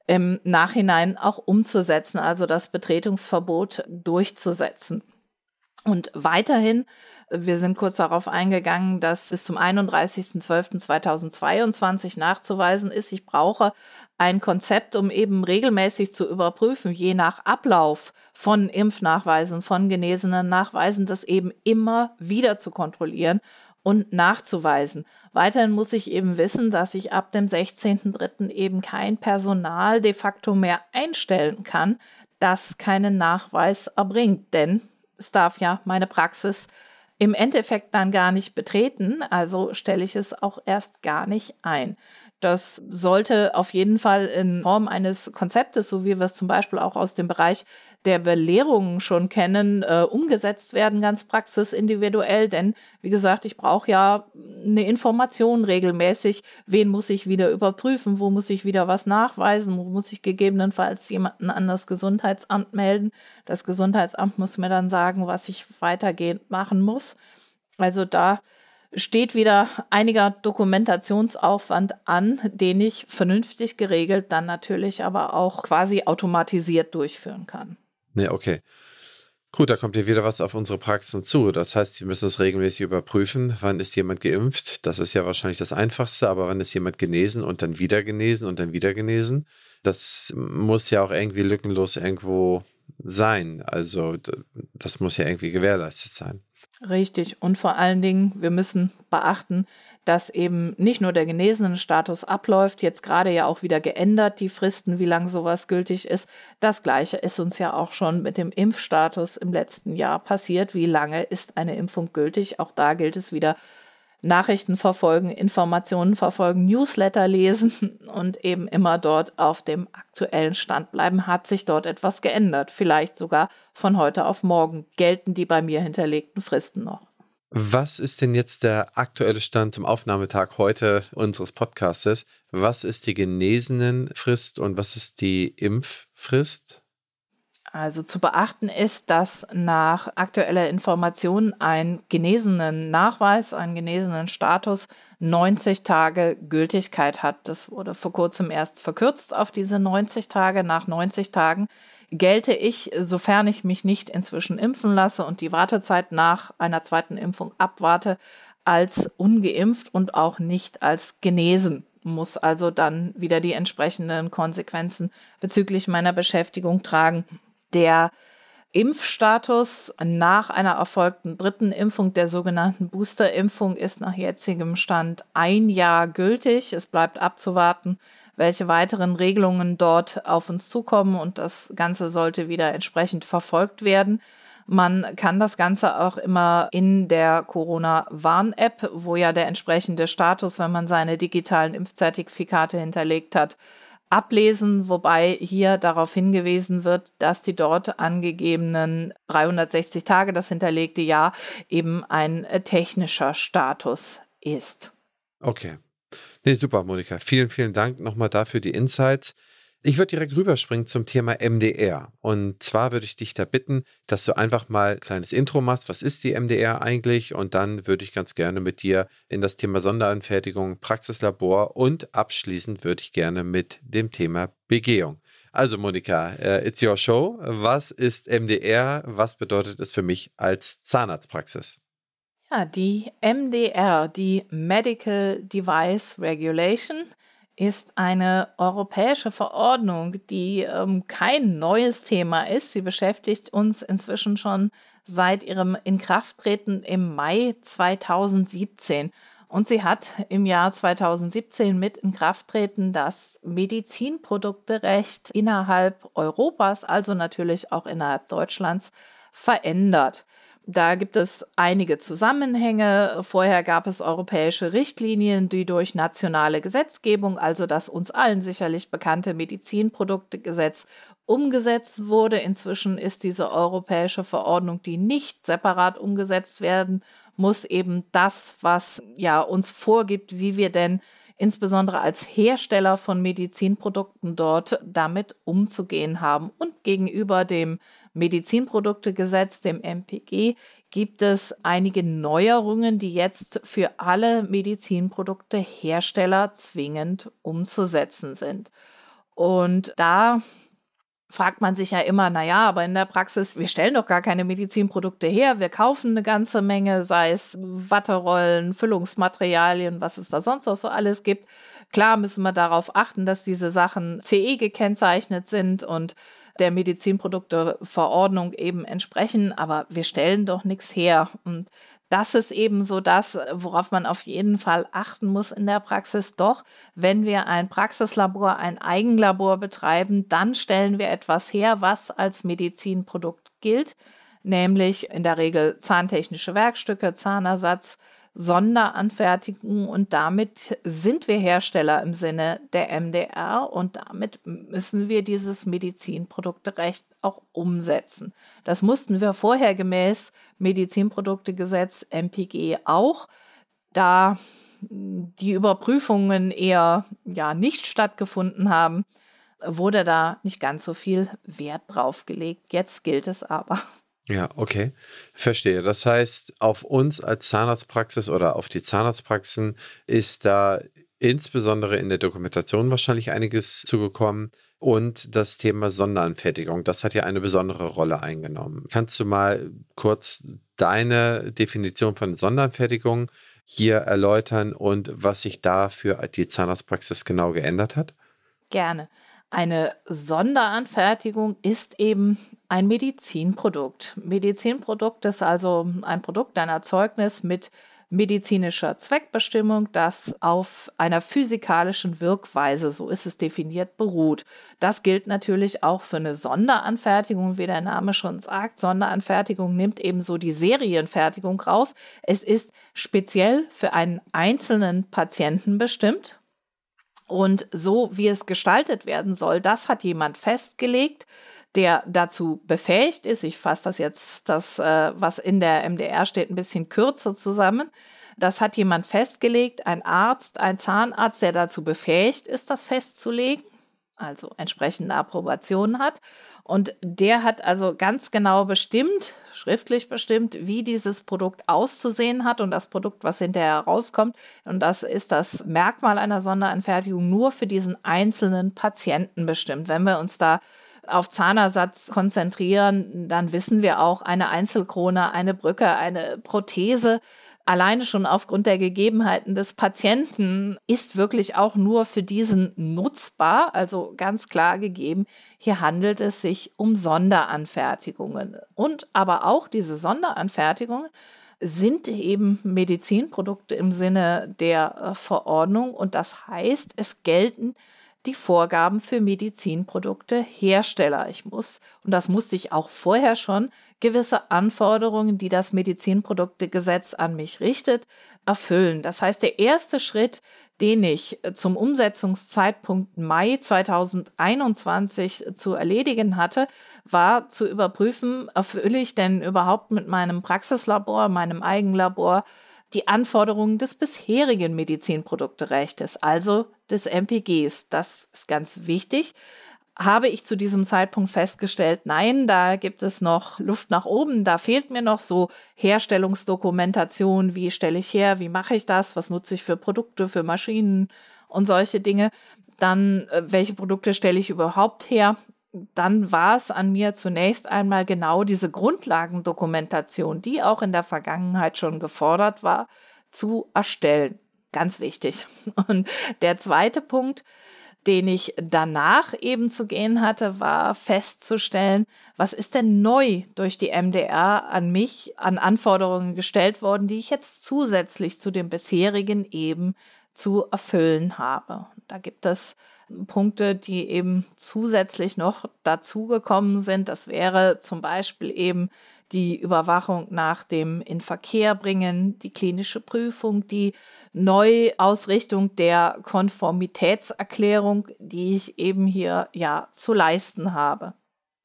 im Nachhinein auch umzusetzen, also das Betretungsverbot durchzusetzen. Und weiterhin, wir sind kurz darauf eingegangen, dass bis zum 31.12.2022 nachzuweisen ist, ich brauche ein Konzept, um eben regelmäßig zu überprüfen, je nach Ablauf von Impfnachweisen, von genesenen Nachweisen, das eben immer wieder zu kontrollieren und nachzuweisen. Weiterhin muss ich eben wissen, dass ich ab dem 16.03. eben kein Personal de facto mehr einstellen kann, das keinen Nachweis erbringt. Denn es darf ja meine Praxis im Endeffekt dann gar nicht betreten, also stelle ich es auch erst gar nicht ein. Das sollte auf jeden Fall in Form eines Konzeptes, so wie wir es zum Beispiel auch aus dem Bereich der Belehrungen schon kennen, äh, umgesetzt werden, ganz praxisindividuell. Denn wie gesagt, ich brauche ja eine Information regelmäßig. Wen muss ich wieder überprüfen? Wo muss ich wieder was nachweisen? Wo muss ich gegebenenfalls jemanden an das Gesundheitsamt melden? Das Gesundheitsamt muss mir dann sagen, was ich weitergehend machen muss. Also da steht wieder einiger Dokumentationsaufwand an, den ich vernünftig geregelt dann natürlich aber auch quasi automatisiert durchführen kann. Nee, okay. Gut, da kommt ja wieder was auf unsere Praxen zu. Das heißt, Sie müssen es regelmäßig überprüfen. Wann ist jemand geimpft? Das ist ja wahrscheinlich das Einfachste, aber wann ist jemand genesen und dann wieder genesen und dann wieder genesen? Das muss ja auch irgendwie lückenlos irgendwo sein. Also, das muss ja irgendwie gewährleistet sein. Richtig. Und vor allen Dingen, wir müssen beachten, dass eben nicht nur der genesenen Status abläuft, jetzt gerade ja auch wieder geändert, die Fristen, wie lange sowas gültig ist. Das Gleiche ist uns ja auch schon mit dem Impfstatus im letzten Jahr passiert. Wie lange ist eine Impfung gültig? Auch da gilt es wieder Nachrichten verfolgen, Informationen verfolgen, Newsletter lesen *laughs* und eben immer dort auf dem aktuellen Stand bleiben. Hat sich dort etwas geändert? Vielleicht sogar von heute auf morgen gelten die bei mir hinterlegten Fristen noch. Was ist denn jetzt der aktuelle Stand zum Aufnahmetag heute unseres Podcastes? Was ist die Genesenenfrist und was ist die Impffrist? Also zu beachten ist, dass nach aktueller Information ein genesenen Nachweis, einen genesenen Status 90 Tage Gültigkeit hat. Das wurde vor kurzem erst verkürzt auf diese 90 Tage. Nach 90 Tagen gelte ich, sofern ich mich nicht inzwischen impfen lasse und die Wartezeit nach einer zweiten Impfung abwarte, als ungeimpft und auch nicht als genesen muss also dann wieder die entsprechenden Konsequenzen bezüglich meiner Beschäftigung tragen. Der Impfstatus nach einer erfolgten dritten Impfung, der sogenannten Boosterimpfung, ist nach jetzigem Stand ein Jahr gültig. Es bleibt abzuwarten, welche weiteren Regelungen dort auf uns zukommen und das Ganze sollte wieder entsprechend verfolgt werden. Man kann das Ganze auch immer in der Corona-Warn-App, wo ja der entsprechende Status, wenn man seine digitalen Impfzertifikate hinterlegt hat, ablesen, wobei hier darauf hingewiesen wird, dass die dort angegebenen 360 Tage, das hinterlegte Jahr, eben ein äh, technischer Status ist. Okay. Nee, super, Monika. Vielen, vielen Dank nochmal dafür die Insights. Ich würde direkt rüberspringen zum Thema MDR. Und zwar würde ich dich da bitten, dass du einfach mal ein kleines Intro machst. Was ist die MDR eigentlich? Und dann würde ich ganz gerne mit dir in das Thema Sonderanfertigung, Praxislabor und abschließend würde ich gerne mit dem Thema Begehung. Also Monika, uh, it's your show. Was ist MDR? Was bedeutet es für mich als Zahnarztpraxis? Ja, die MDR, die Medical Device Regulation, ist eine europäische Verordnung, die ähm, kein neues Thema ist. Sie beschäftigt uns inzwischen schon seit ihrem Inkrafttreten im Mai 2017. Und sie hat im Jahr 2017 mit Inkrafttreten das Medizinprodukterecht innerhalb Europas, also natürlich auch innerhalb Deutschlands, verändert. Da gibt es einige Zusammenhänge. Vorher gab es europäische Richtlinien, die durch nationale Gesetzgebung, also das uns allen sicherlich bekannte Medizinproduktegesetz, umgesetzt wurde. Inzwischen ist diese europäische Verordnung, die nicht separat umgesetzt werden muss, eben das, was ja uns vorgibt, wie wir denn insbesondere als Hersteller von Medizinprodukten dort damit umzugehen haben. Und gegenüber dem Medizinproduktegesetz, dem MPG, gibt es einige Neuerungen, die jetzt für alle Medizinproduktehersteller zwingend umzusetzen sind. Und da fragt man sich ja immer, na ja, aber in der Praxis, wir stellen doch gar keine Medizinprodukte her, wir kaufen eine ganze Menge, sei es Watterollen, Füllungsmaterialien, was es da sonst noch so alles gibt. Klar müssen wir darauf achten, dass diese Sachen CE gekennzeichnet sind und der Medizinprodukteverordnung eben entsprechen, aber wir stellen doch nichts her. Und das ist eben so das, worauf man auf jeden Fall achten muss in der Praxis. Doch, wenn wir ein Praxislabor, ein Eigenlabor betreiben, dann stellen wir etwas her, was als Medizinprodukt gilt, nämlich in der Regel zahntechnische Werkstücke, Zahnersatz, Sonderanfertigung und damit sind wir Hersteller im Sinne der MDR und damit müssen wir dieses Medizinprodukterecht auch umsetzen. Das mussten wir vorher gemäß Medizinproduktegesetz MPG auch, da die Überprüfungen eher ja nicht stattgefunden haben, wurde da nicht ganz so viel Wert drauf gelegt. Jetzt gilt es aber. Ja, okay. Verstehe. Das heißt, auf uns als Zahnarztpraxis oder auf die Zahnarztpraxen ist da insbesondere in der Dokumentation wahrscheinlich einiges zugekommen. Und das Thema Sonderanfertigung, das hat ja eine besondere Rolle eingenommen. Kannst du mal kurz deine Definition von Sonderanfertigung hier erläutern und was sich da für die Zahnarztpraxis genau geändert hat? Gerne. Eine Sonderanfertigung ist eben ein Medizinprodukt. Medizinprodukt ist also ein Produkt, ein Erzeugnis mit medizinischer Zweckbestimmung, das auf einer physikalischen Wirkweise, so ist es definiert, beruht. Das gilt natürlich auch für eine Sonderanfertigung, wie der Name schon sagt. Sonderanfertigung nimmt ebenso die Serienfertigung raus. Es ist speziell für einen einzelnen Patienten bestimmt und so wie es gestaltet werden soll, das hat jemand festgelegt, der dazu befähigt ist. Ich fasse das jetzt, das, äh, was in der MDR steht, ein bisschen kürzer zusammen. Das hat jemand festgelegt, ein Arzt, ein Zahnarzt, der dazu befähigt ist, das festzulegen also entsprechende Approbation hat. Und der hat also ganz genau bestimmt, schriftlich bestimmt, wie dieses Produkt auszusehen hat und das Produkt, was hinterher rauskommt. Und das ist das Merkmal einer Sonderanfertigung nur für diesen einzelnen Patienten bestimmt. Wenn wir uns da auf Zahnersatz konzentrieren, dann wissen wir auch, eine Einzelkrone, eine Brücke, eine Prothese alleine schon aufgrund der Gegebenheiten des Patienten ist wirklich auch nur für diesen nutzbar, also ganz klar gegeben, hier handelt es sich um Sonderanfertigungen. Und aber auch diese Sonderanfertigungen sind eben Medizinprodukte im Sinne der äh, Verordnung und das heißt, es gelten die Vorgaben für Medizinprodukte Hersteller. Ich muss, und das musste ich auch vorher schon, gewisse Anforderungen, die das Medizinproduktegesetz an mich richtet, erfüllen. Das heißt, der erste Schritt, den ich zum Umsetzungszeitpunkt Mai 2021 zu erledigen hatte, war zu überprüfen, erfülle ich denn überhaupt mit meinem Praxislabor, meinem Eigenlabor die Anforderungen des bisherigen Medizinprodukterechtes, also des MPGs. Das ist ganz wichtig. Habe ich zu diesem Zeitpunkt festgestellt, nein, da gibt es noch Luft nach oben, da fehlt mir noch so Herstellungsdokumentation, wie stelle ich her, wie mache ich das, was nutze ich für Produkte, für Maschinen und solche Dinge. Dann, äh, welche Produkte stelle ich überhaupt her? dann war es an mir zunächst einmal genau diese Grundlagendokumentation, die auch in der Vergangenheit schon gefordert war, zu erstellen. Ganz wichtig. *laughs* Und der zweite Punkt, den ich danach eben zu gehen hatte, war festzustellen, was ist denn neu durch die MDR an mich, an Anforderungen gestellt worden, die ich jetzt zusätzlich zu dem bisherigen eben zu erfüllen habe. Da gibt es Punkte, die eben zusätzlich noch dazugekommen sind. Das wäre zum Beispiel eben die Überwachung nach dem Inverkehr bringen, die klinische Prüfung, die Neuausrichtung der Konformitätserklärung, die ich eben hier ja zu leisten habe.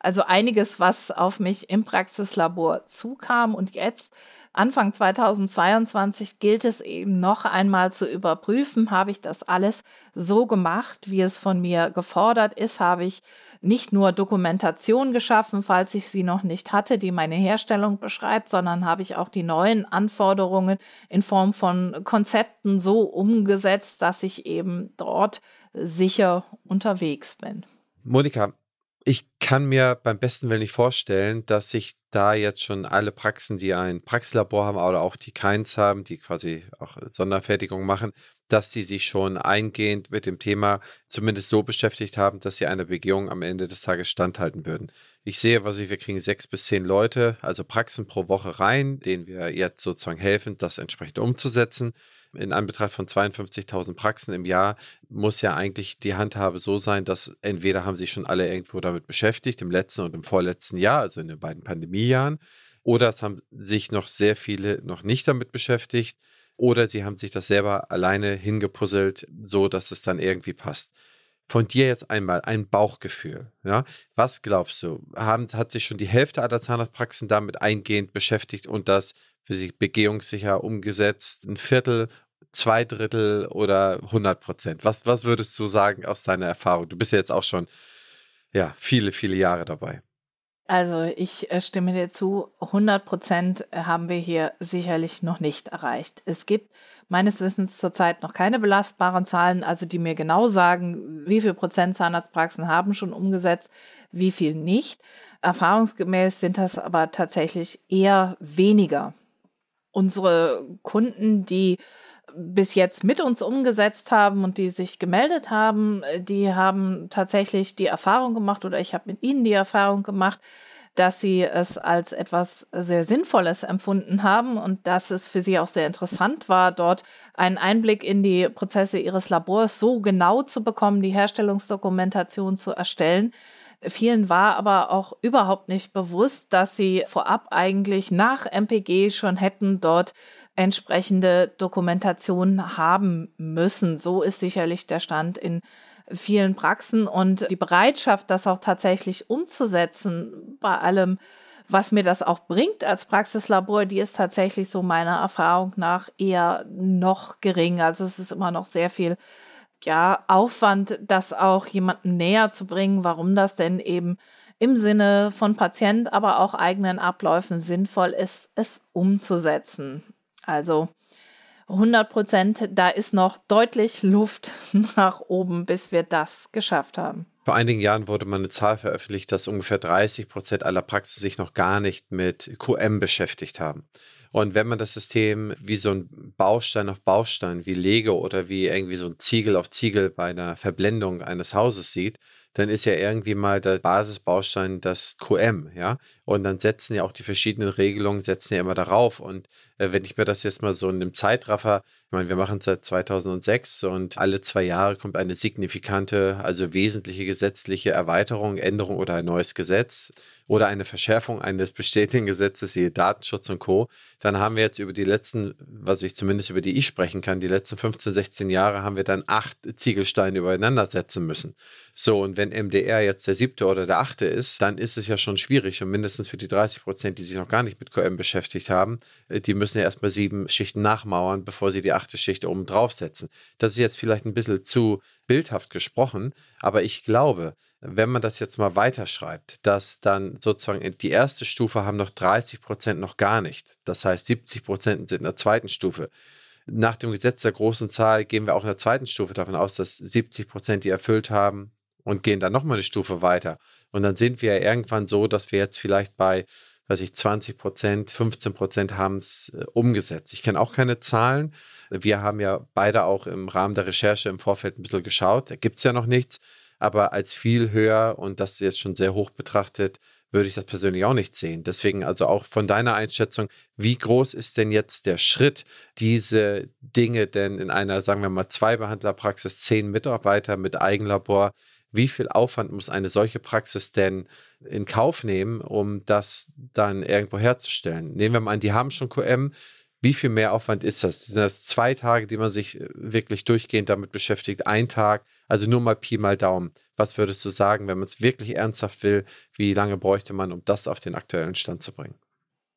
Also einiges, was auf mich im Praxislabor zukam und jetzt Anfang 2022 gilt es eben noch einmal zu überprüfen, habe ich das alles so gemacht, wie es von mir gefordert ist, habe ich nicht nur Dokumentation geschaffen, falls ich sie noch nicht hatte, die meine Herstellung beschreibt, sondern habe ich auch die neuen Anforderungen in Form von Konzepten so umgesetzt, dass ich eben dort sicher unterwegs bin. Monika, ich kann mir beim besten Willen nicht vorstellen, dass sich da jetzt schon alle Praxen, die ein Praxislabor haben oder auch die keins haben, die quasi auch Sonderfertigung machen, dass sie sich schon eingehend mit dem Thema zumindest so beschäftigt haben, dass sie einer Begehung am Ende des Tages standhalten würden. Ich sehe, was ich, wir kriegen sechs bis zehn Leute, also Praxen pro Woche rein, denen wir jetzt sozusagen helfen, das entsprechend umzusetzen in Anbetracht von 52.000 Praxen im Jahr muss ja eigentlich die Handhabe so sein, dass entweder haben sich schon alle irgendwo damit beschäftigt, im letzten und im vorletzten Jahr, also in den beiden Pandemiejahren, oder es haben sich noch sehr viele noch nicht damit beschäftigt. oder sie haben sich das selber alleine hingepuzzelt, so dass es dann irgendwie passt. Von dir jetzt einmal ein Bauchgefühl. Ja? Was glaubst du? Haben, hat sich schon die Hälfte aller Zahnarztpraxen damit eingehend beschäftigt und das für sich begehungssicher umgesetzt? Ein Viertel, zwei Drittel oder 100 Prozent? Was, was würdest du sagen aus deiner Erfahrung? Du bist ja jetzt auch schon ja, viele, viele Jahre dabei. Also ich äh, stimme dir zu, 100 Prozent haben wir hier sicherlich noch nicht erreicht. Es gibt meines Wissens zurzeit noch keine belastbaren Zahlen, also die mir genau sagen, wie viel Prozent Zahnarztpraxen haben schon umgesetzt, wie viel nicht. Erfahrungsgemäß sind das aber tatsächlich eher weniger. Unsere Kunden, die bis jetzt mit uns umgesetzt haben und die sich gemeldet haben, die haben tatsächlich die Erfahrung gemacht oder ich habe mit ihnen die Erfahrung gemacht, dass sie es als etwas sehr Sinnvolles empfunden haben und dass es für sie auch sehr interessant war, dort einen Einblick in die Prozesse ihres Labors so genau zu bekommen, die Herstellungsdokumentation zu erstellen. Vielen war aber auch überhaupt nicht bewusst, dass sie vorab eigentlich nach MPG schon hätten dort entsprechende Dokumentation haben müssen. So ist sicherlich der Stand in vielen Praxen und die Bereitschaft, das auch tatsächlich umzusetzen bei allem, was mir das auch bringt als Praxislabor, die ist tatsächlich so meiner Erfahrung nach eher noch gering. Also es ist immer noch sehr viel ja, Aufwand, das auch jemandem näher zu bringen, warum das denn eben im Sinne von Patient, aber auch eigenen Abläufen sinnvoll ist, es umzusetzen. Also 100 Prozent, da ist noch deutlich Luft *laughs* nach oben, bis wir das geschafft haben. Vor einigen Jahren wurde mal eine Zahl veröffentlicht, dass ungefähr 30 Prozent aller Praxen sich noch gar nicht mit QM beschäftigt haben. Und wenn man das System wie so ein Baustein auf Baustein, wie Lego oder wie irgendwie so ein Ziegel auf Ziegel bei einer Verblendung eines Hauses sieht, dann ist ja irgendwie mal der Basisbaustein das QM, ja. Und dann setzen ja auch die verschiedenen Regelungen, setzen ja immer darauf. Und äh, wenn ich mir das jetzt mal so in einem Zeitraffer, ich meine, wir machen es seit 2006 und alle zwei Jahre kommt eine signifikante, also wesentliche gesetzliche Erweiterung, Änderung oder ein neues Gesetz oder eine Verschärfung eines bestehenden Gesetzes, wie Datenschutz und Co., dann haben wir jetzt über die letzten, was ich zumindest über die ich sprechen kann, die letzten 15, 16 Jahre haben wir dann acht Ziegelsteine übereinander setzen müssen. So, und wenn MDR jetzt der siebte oder der achte ist, dann ist es ja schon schwierig und mindestens für die 30 Prozent, die sich noch gar nicht mit QM beschäftigt haben, äh, die müssen ja erstmal sieben Schichten nachmauern, bevor sie die achte Schicht oben draufsetzen. Das ist jetzt vielleicht ein bisschen zu bildhaft gesprochen, aber ich glaube, wenn man das jetzt mal weiterschreibt, dass dann sozusagen die erste Stufe haben noch 30 Prozent noch gar nicht. Das heißt, 70 Prozent sind in der zweiten Stufe. Nach dem Gesetz der großen Zahl gehen wir auch in der zweiten Stufe davon aus, dass 70 Prozent die erfüllt haben, und gehen dann nochmal eine Stufe weiter. Und dann sind wir ja irgendwann so, dass wir jetzt vielleicht bei, weiß ich, 20 Prozent, 15 Prozent haben es äh, umgesetzt. Ich kenne auch keine Zahlen. Wir haben ja beide auch im Rahmen der Recherche im Vorfeld ein bisschen geschaut. Da gibt es ja noch nichts. Aber als viel höher und das jetzt schon sehr hoch betrachtet, würde ich das persönlich auch nicht sehen. Deswegen also auch von deiner Einschätzung, wie groß ist denn jetzt der Schritt, diese Dinge denn in einer, sagen wir mal, zwei Behandlerpraxis, zehn Mitarbeiter mit Eigenlabor wie viel Aufwand muss eine solche Praxis denn in Kauf nehmen, um das dann irgendwo herzustellen? Nehmen wir mal an, die haben schon QM. Wie viel mehr Aufwand ist das? Sind das zwei Tage, die man sich äh, wirklich durchgehend damit beschäftigt? Ein Tag? Also nur mal Pi mal Daumen. Was würdest du sagen, wenn man es wirklich ernsthaft will? Wie lange bräuchte man, um das auf den aktuellen Stand zu bringen?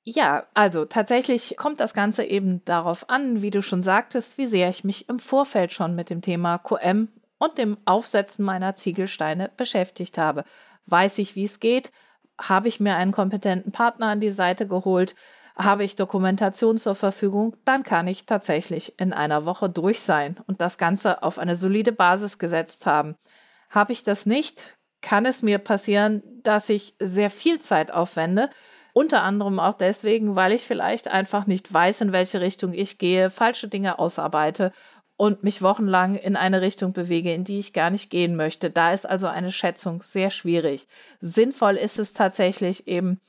Ja, also tatsächlich kommt das Ganze eben darauf an, wie du schon sagtest, wie sehr ich mich im Vorfeld schon mit dem Thema QM und dem Aufsetzen meiner Ziegelsteine beschäftigt habe. Weiß ich, wie es geht? Habe ich mir einen kompetenten Partner an die Seite geholt? Habe ich Dokumentation zur Verfügung? Dann kann ich tatsächlich in einer Woche durch sein und das Ganze auf eine solide Basis gesetzt haben. Habe ich das nicht, kann es mir passieren, dass ich sehr viel Zeit aufwende, unter anderem auch deswegen, weil ich vielleicht einfach nicht weiß, in welche Richtung ich gehe, falsche Dinge ausarbeite und mich wochenlang in eine Richtung bewege, in die ich gar nicht gehen möchte. Da ist also eine Schätzung sehr schwierig. Sinnvoll ist es tatsächlich eben,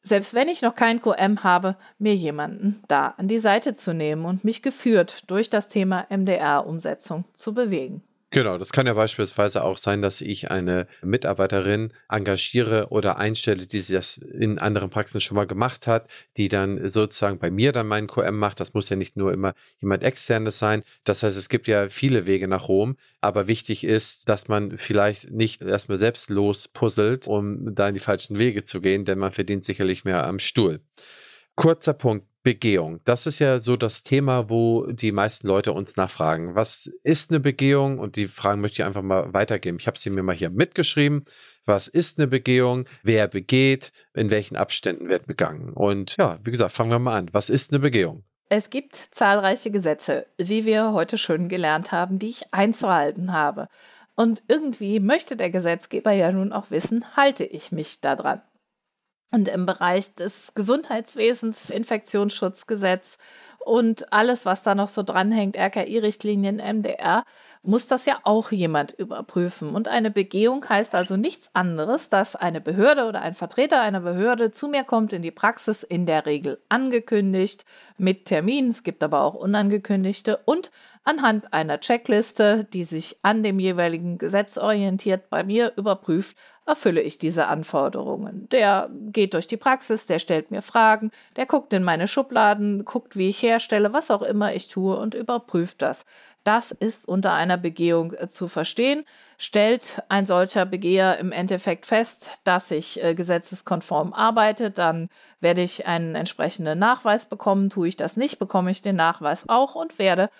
selbst wenn ich noch kein QM habe, mir jemanden da an die Seite zu nehmen und mich geführt durch das Thema MDR-Umsetzung zu bewegen. Genau, das kann ja beispielsweise auch sein, dass ich eine Mitarbeiterin engagiere oder einstelle, die das in anderen Praxen schon mal gemacht hat, die dann sozusagen bei mir dann meinen QM macht. Das muss ja nicht nur immer jemand externes sein. Das heißt, es gibt ja viele Wege nach Rom, aber wichtig ist, dass man vielleicht nicht erstmal selbst lospuzzelt, um da in die falschen Wege zu gehen, denn man verdient sicherlich mehr am Stuhl. Kurzer Punkt. Begehung. Das ist ja so das Thema, wo die meisten Leute uns nachfragen. Was ist eine Begehung? Und die Fragen möchte ich einfach mal weitergeben. Ich habe sie mir mal hier mitgeschrieben. Was ist eine Begehung? Wer begeht? In welchen Abständen wird begangen? Und ja, wie gesagt, fangen wir mal an. Was ist eine Begehung? Es gibt zahlreiche Gesetze, wie wir heute schon gelernt haben, die ich einzuhalten habe. Und irgendwie möchte der Gesetzgeber ja nun auch wissen, halte ich mich daran? Und im Bereich des Gesundheitswesens, Infektionsschutzgesetz und alles, was da noch so dranhängt, RKI-Richtlinien, MDR, muss das ja auch jemand überprüfen. Und eine Begehung heißt also nichts anderes, dass eine Behörde oder ein Vertreter einer Behörde zu mir kommt in die Praxis, in der Regel angekündigt, mit Termin, es gibt aber auch unangekündigte und anhand einer Checkliste, die sich an dem jeweiligen Gesetz orientiert, bei mir überprüft, erfülle ich diese Anforderungen. Der geht durch die Praxis, der stellt mir Fragen, der guckt in meine Schubladen, guckt, wie ich herstelle, was auch immer ich tue und überprüft das. Das ist unter einer Begehung äh, zu verstehen. Stellt ein solcher Begeher im Endeffekt fest, dass ich äh, gesetzeskonform arbeite, dann werde ich einen entsprechenden Nachweis bekommen. Tue ich das nicht, bekomme ich den Nachweis auch und werde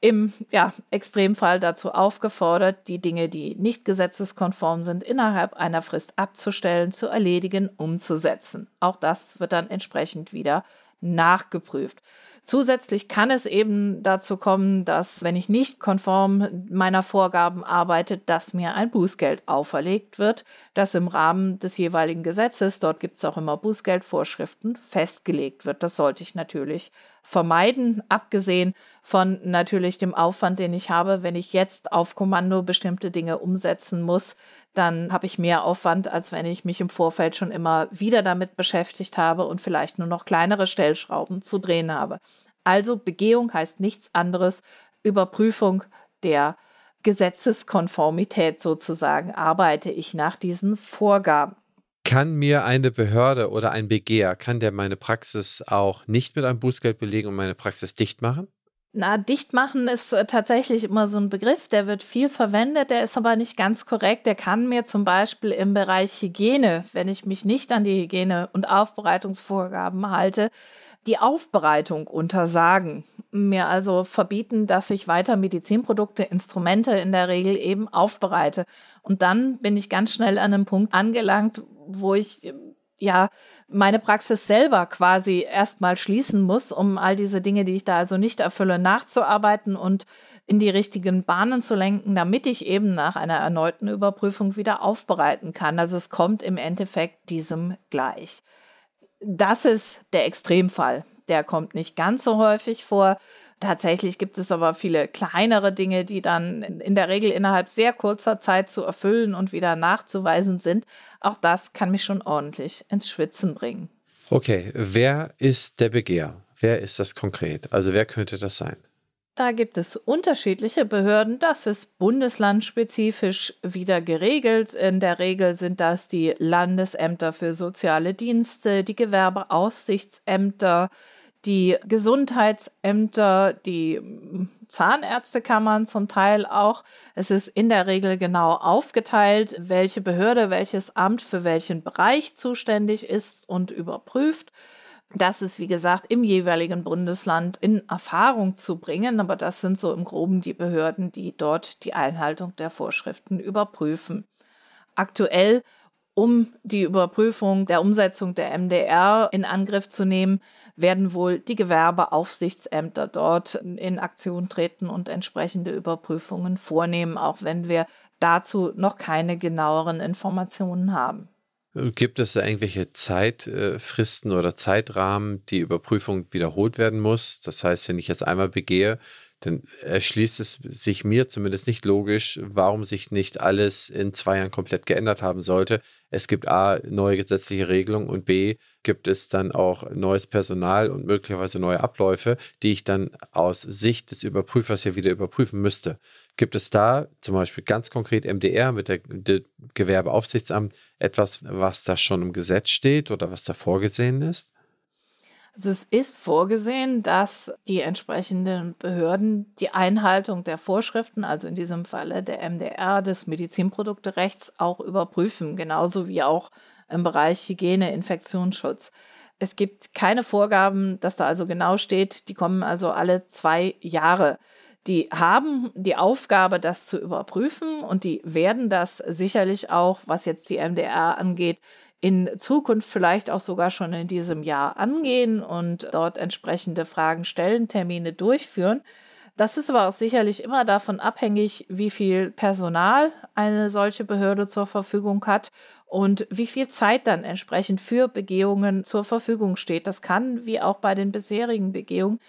im ja, Extremfall dazu aufgefordert, die Dinge, die nicht gesetzeskonform sind, innerhalb einer Frist abzustellen, zu erledigen, umzusetzen. Auch das wird dann entsprechend wieder nachgeprüft. Zusätzlich kann es eben dazu kommen, dass, wenn ich nicht konform meiner Vorgaben arbeite, dass mir ein Bußgeld auferlegt wird, das im Rahmen des jeweiligen Gesetzes, dort gibt es auch immer Bußgeldvorschriften, festgelegt wird. Das sollte ich natürlich vermeiden, abgesehen von natürlich dem Aufwand, den ich habe, wenn ich jetzt auf Kommando bestimmte Dinge umsetzen muss, dann habe ich mehr Aufwand, als wenn ich mich im Vorfeld schon immer wieder damit beschäftigt habe und vielleicht nur noch kleinere Stellschrauben zu drehen habe. Also Begehung heißt nichts anderes, Überprüfung der Gesetzeskonformität sozusagen, arbeite ich nach diesen Vorgaben. Kann mir eine Behörde oder ein Begeher, kann der meine Praxis auch nicht mit einem Bußgeld belegen und meine Praxis dicht machen? Na, dicht machen ist äh, tatsächlich immer so ein Begriff, der wird viel verwendet, der ist aber nicht ganz korrekt. Der kann mir zum Beispiel im Bereich Hygiene, wenn ich mich nicht an die Hygiene- und Aufbereitungsvorgaben halte, die Aufbereitung untersagen, mir also verbieten, dass ich weiter Medizinprodukte, Instrumente in der Regel eben aufbereite. Und dann bin ich ganz schnell an einem Punkt angelangt, wo ich ja meine Praxis selber quasi erstmal schließen muss, um all diese Dinge, die ich da also nicht erfülle, nachzuarbeiten und in die richtigen Bahnen zu lenken, damit ich eben nach einer erneuten Überprüfung wieder aufbereiten kann. Also es kommt im Endeffekt diesem gleich. Das ist der Extremfall. Der kommt nicht ganz so häufig vor. Tatsächlich gibt es aber viele kleinere Dinge, die dann in der Regel innerhalb sehr kurzer Zeit zu erfüllen und wieder nachzuweisen sind. Auch das kann mich schon ordentlich ins Schwitzen bringen. Okay, wer ist der Begehr? Wer ist das konkret? Also wer könnte das sein? Da gibt es unterschiedliche Behörden. Das ist bundeslandspezifisch wieder geregelt. In der Regel sind das die Landesämter für soziale Dienste, die Gewerbeaufsichtsämter, die Gesundheitsämter, die Zahnärztekammern zum Teil auch. Es ist in der Regel genau aufgeteilt, welche Behörde, welches Amt für welchen Bereich zuständig ist und überprüft. Das ist, wie gesagt, im jeweiligen Bundesland in Erfahrung zu bringen, aber das sind so im groben die Behörden, die dort die Einhaltung der Vorschriften überprüfen. Aktuell um die Überprüfung der Umsetzung der MDR in Angriff zu nehmen, werden wohl die Gewerbeaufsichtsämter dort in Aktion treten und entsprechende Überprüfungen vornehmen, auch wenn wir dazu noch keine genaueren Informationen haben. Gibt es da irgendwelche Zeitfristen oder Zeitrahmen, die Überprüfung wiederholt werden muss? Das heißt, wenn ich jetzt einmal begehe, dann erschließt es sich mir zumindest nicht logisch, warum sich nicht alles in zwei Jahren komplett geändert haben sollte. Es gibt A, neue gesetzliche Regelungen und B, gibt es dann auch neues Personal und möglicherweise neue Abläufe, die ich dann aus Sicht des Überprüfers ja wieder überprüfen müsste. Gibt es da zum Beispiel ganz konkret MDR mit der, der Gewerbeaufsichtsamt etwas, was da schon im Gesetz steht oder was da vorgesehen ist? Also es ist vorgesehen, dass die entsprechenden Behörden die Einhaltung der Vorschriften, also in diesem Falle der MDR des Medizinprodukterechts, auch überprüfen, genauso wie auch im Bereich Hygiene, Infektionsschutz. Es gibt keine Vorgaben, dass da also genau steht, die kommen also alle zwei Jahre. Die haben die Aufgabe, das zu überprüfen und die werden das sicherlich auch, was jetzt die MDR angeht, in Zukunft vielleicht auch sogar schon in diesem Jahr angehen und dort entsprechende Fragen stellen, Termine durchführen. Das ist aber auch sicherlich immer davon abhängig, wie viel Personal eine solche Behörde zur Verfügung hat und wie viel Zeit dann entsprechend für Begehungen zur Verfügung steht. Das kann, wie auch bei den bisherigen Begehungen,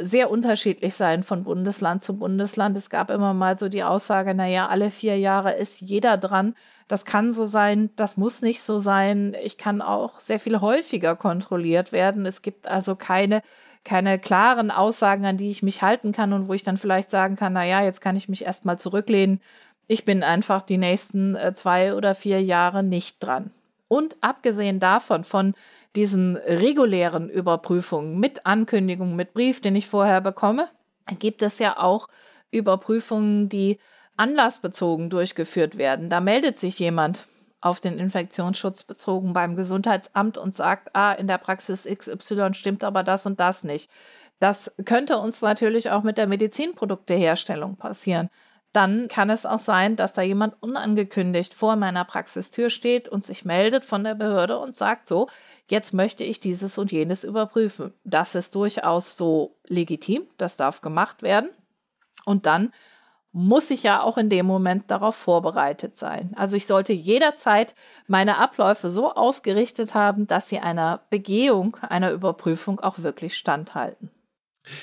sehr unterschiedlich sein von Bundesland zu Bundesland. Es gab immer mal so die Aussage, na ja, alle vier Jahre ist jeder dran. Das kann so sein, das muss nicht so sein. Ich kann auch sehr viel häufiger kontrolliert werden. Es gibt also keine, keine klaren Aussagen, an die ich mich halten kann und wo ich dann vielleicht sagen kann, na ja, jetzt kann ich mich erstmal zurücklehnen. Ich bin einfach die nächsten äh, zwei oder vier Jahre nicht dran. Und abgesehen davon, von diesen regulären Überprüfungen mit Ankündigung, mit Brief, den ich vorher bekomme, gibt es ja auch Überprüfungen, die anlassbezogen durchgeführt werden. Da meldet sich jemand auf den Infektionsschutz bezogen beim Gesundheitsamt und sagt, ah, in der Praxis XY stimmt aber das und das nicht. Das könnte uns natürlich auch mit der Medizinprodukteherstellung passieren dann kann es auch sein, dass da jemand unangekündigt vor meiner Praxistür steht und sich meldet von der Behörde und sagt so, jetzt möchte ich dieses und jenes überprüfen. Das ist durchaus so legitim, das darf gemacht werden. Und dann muss ich ja auch in dem Moment darauf vorbereitet sein. Also ich sollte jederzeit meine Abläufe so ausgerichtet haben, dass sie einer Begehung, einer Überprüfung auch wirklich standhalten.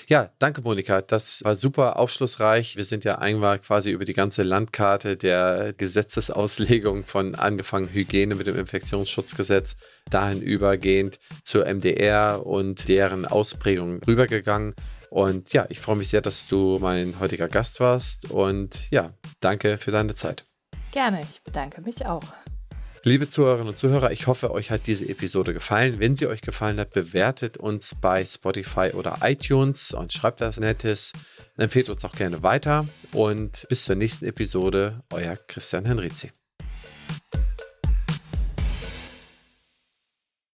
Ja, danke, Monika. Das war super aufschlussreich. Wir sind ja einmal quasi über die ganze Landkarte der Gesetzesauslegung von angefangen Hygiene mit dem Infektionsschutzgesetz dahin übergehend zur MDR und deren Ausprägung rübergegangen. Und ja, ich freue mich sehr, dass du mein heutiger Gast warst. Und ja, danke für deine Zeit. Gerne, ich bedanke mich auch. Liebe Zuhörerinnen und Zuhörer, ich hoffe, euch hat diese Episode gefallen. Wenn sie euch gefallen hat, bewertet uns bei Spotify oder iTunes und schreibt das Nettes. Empfehlt uns auch gerne weiter und bis zur nächsten Episode, euer Christian Henrizi.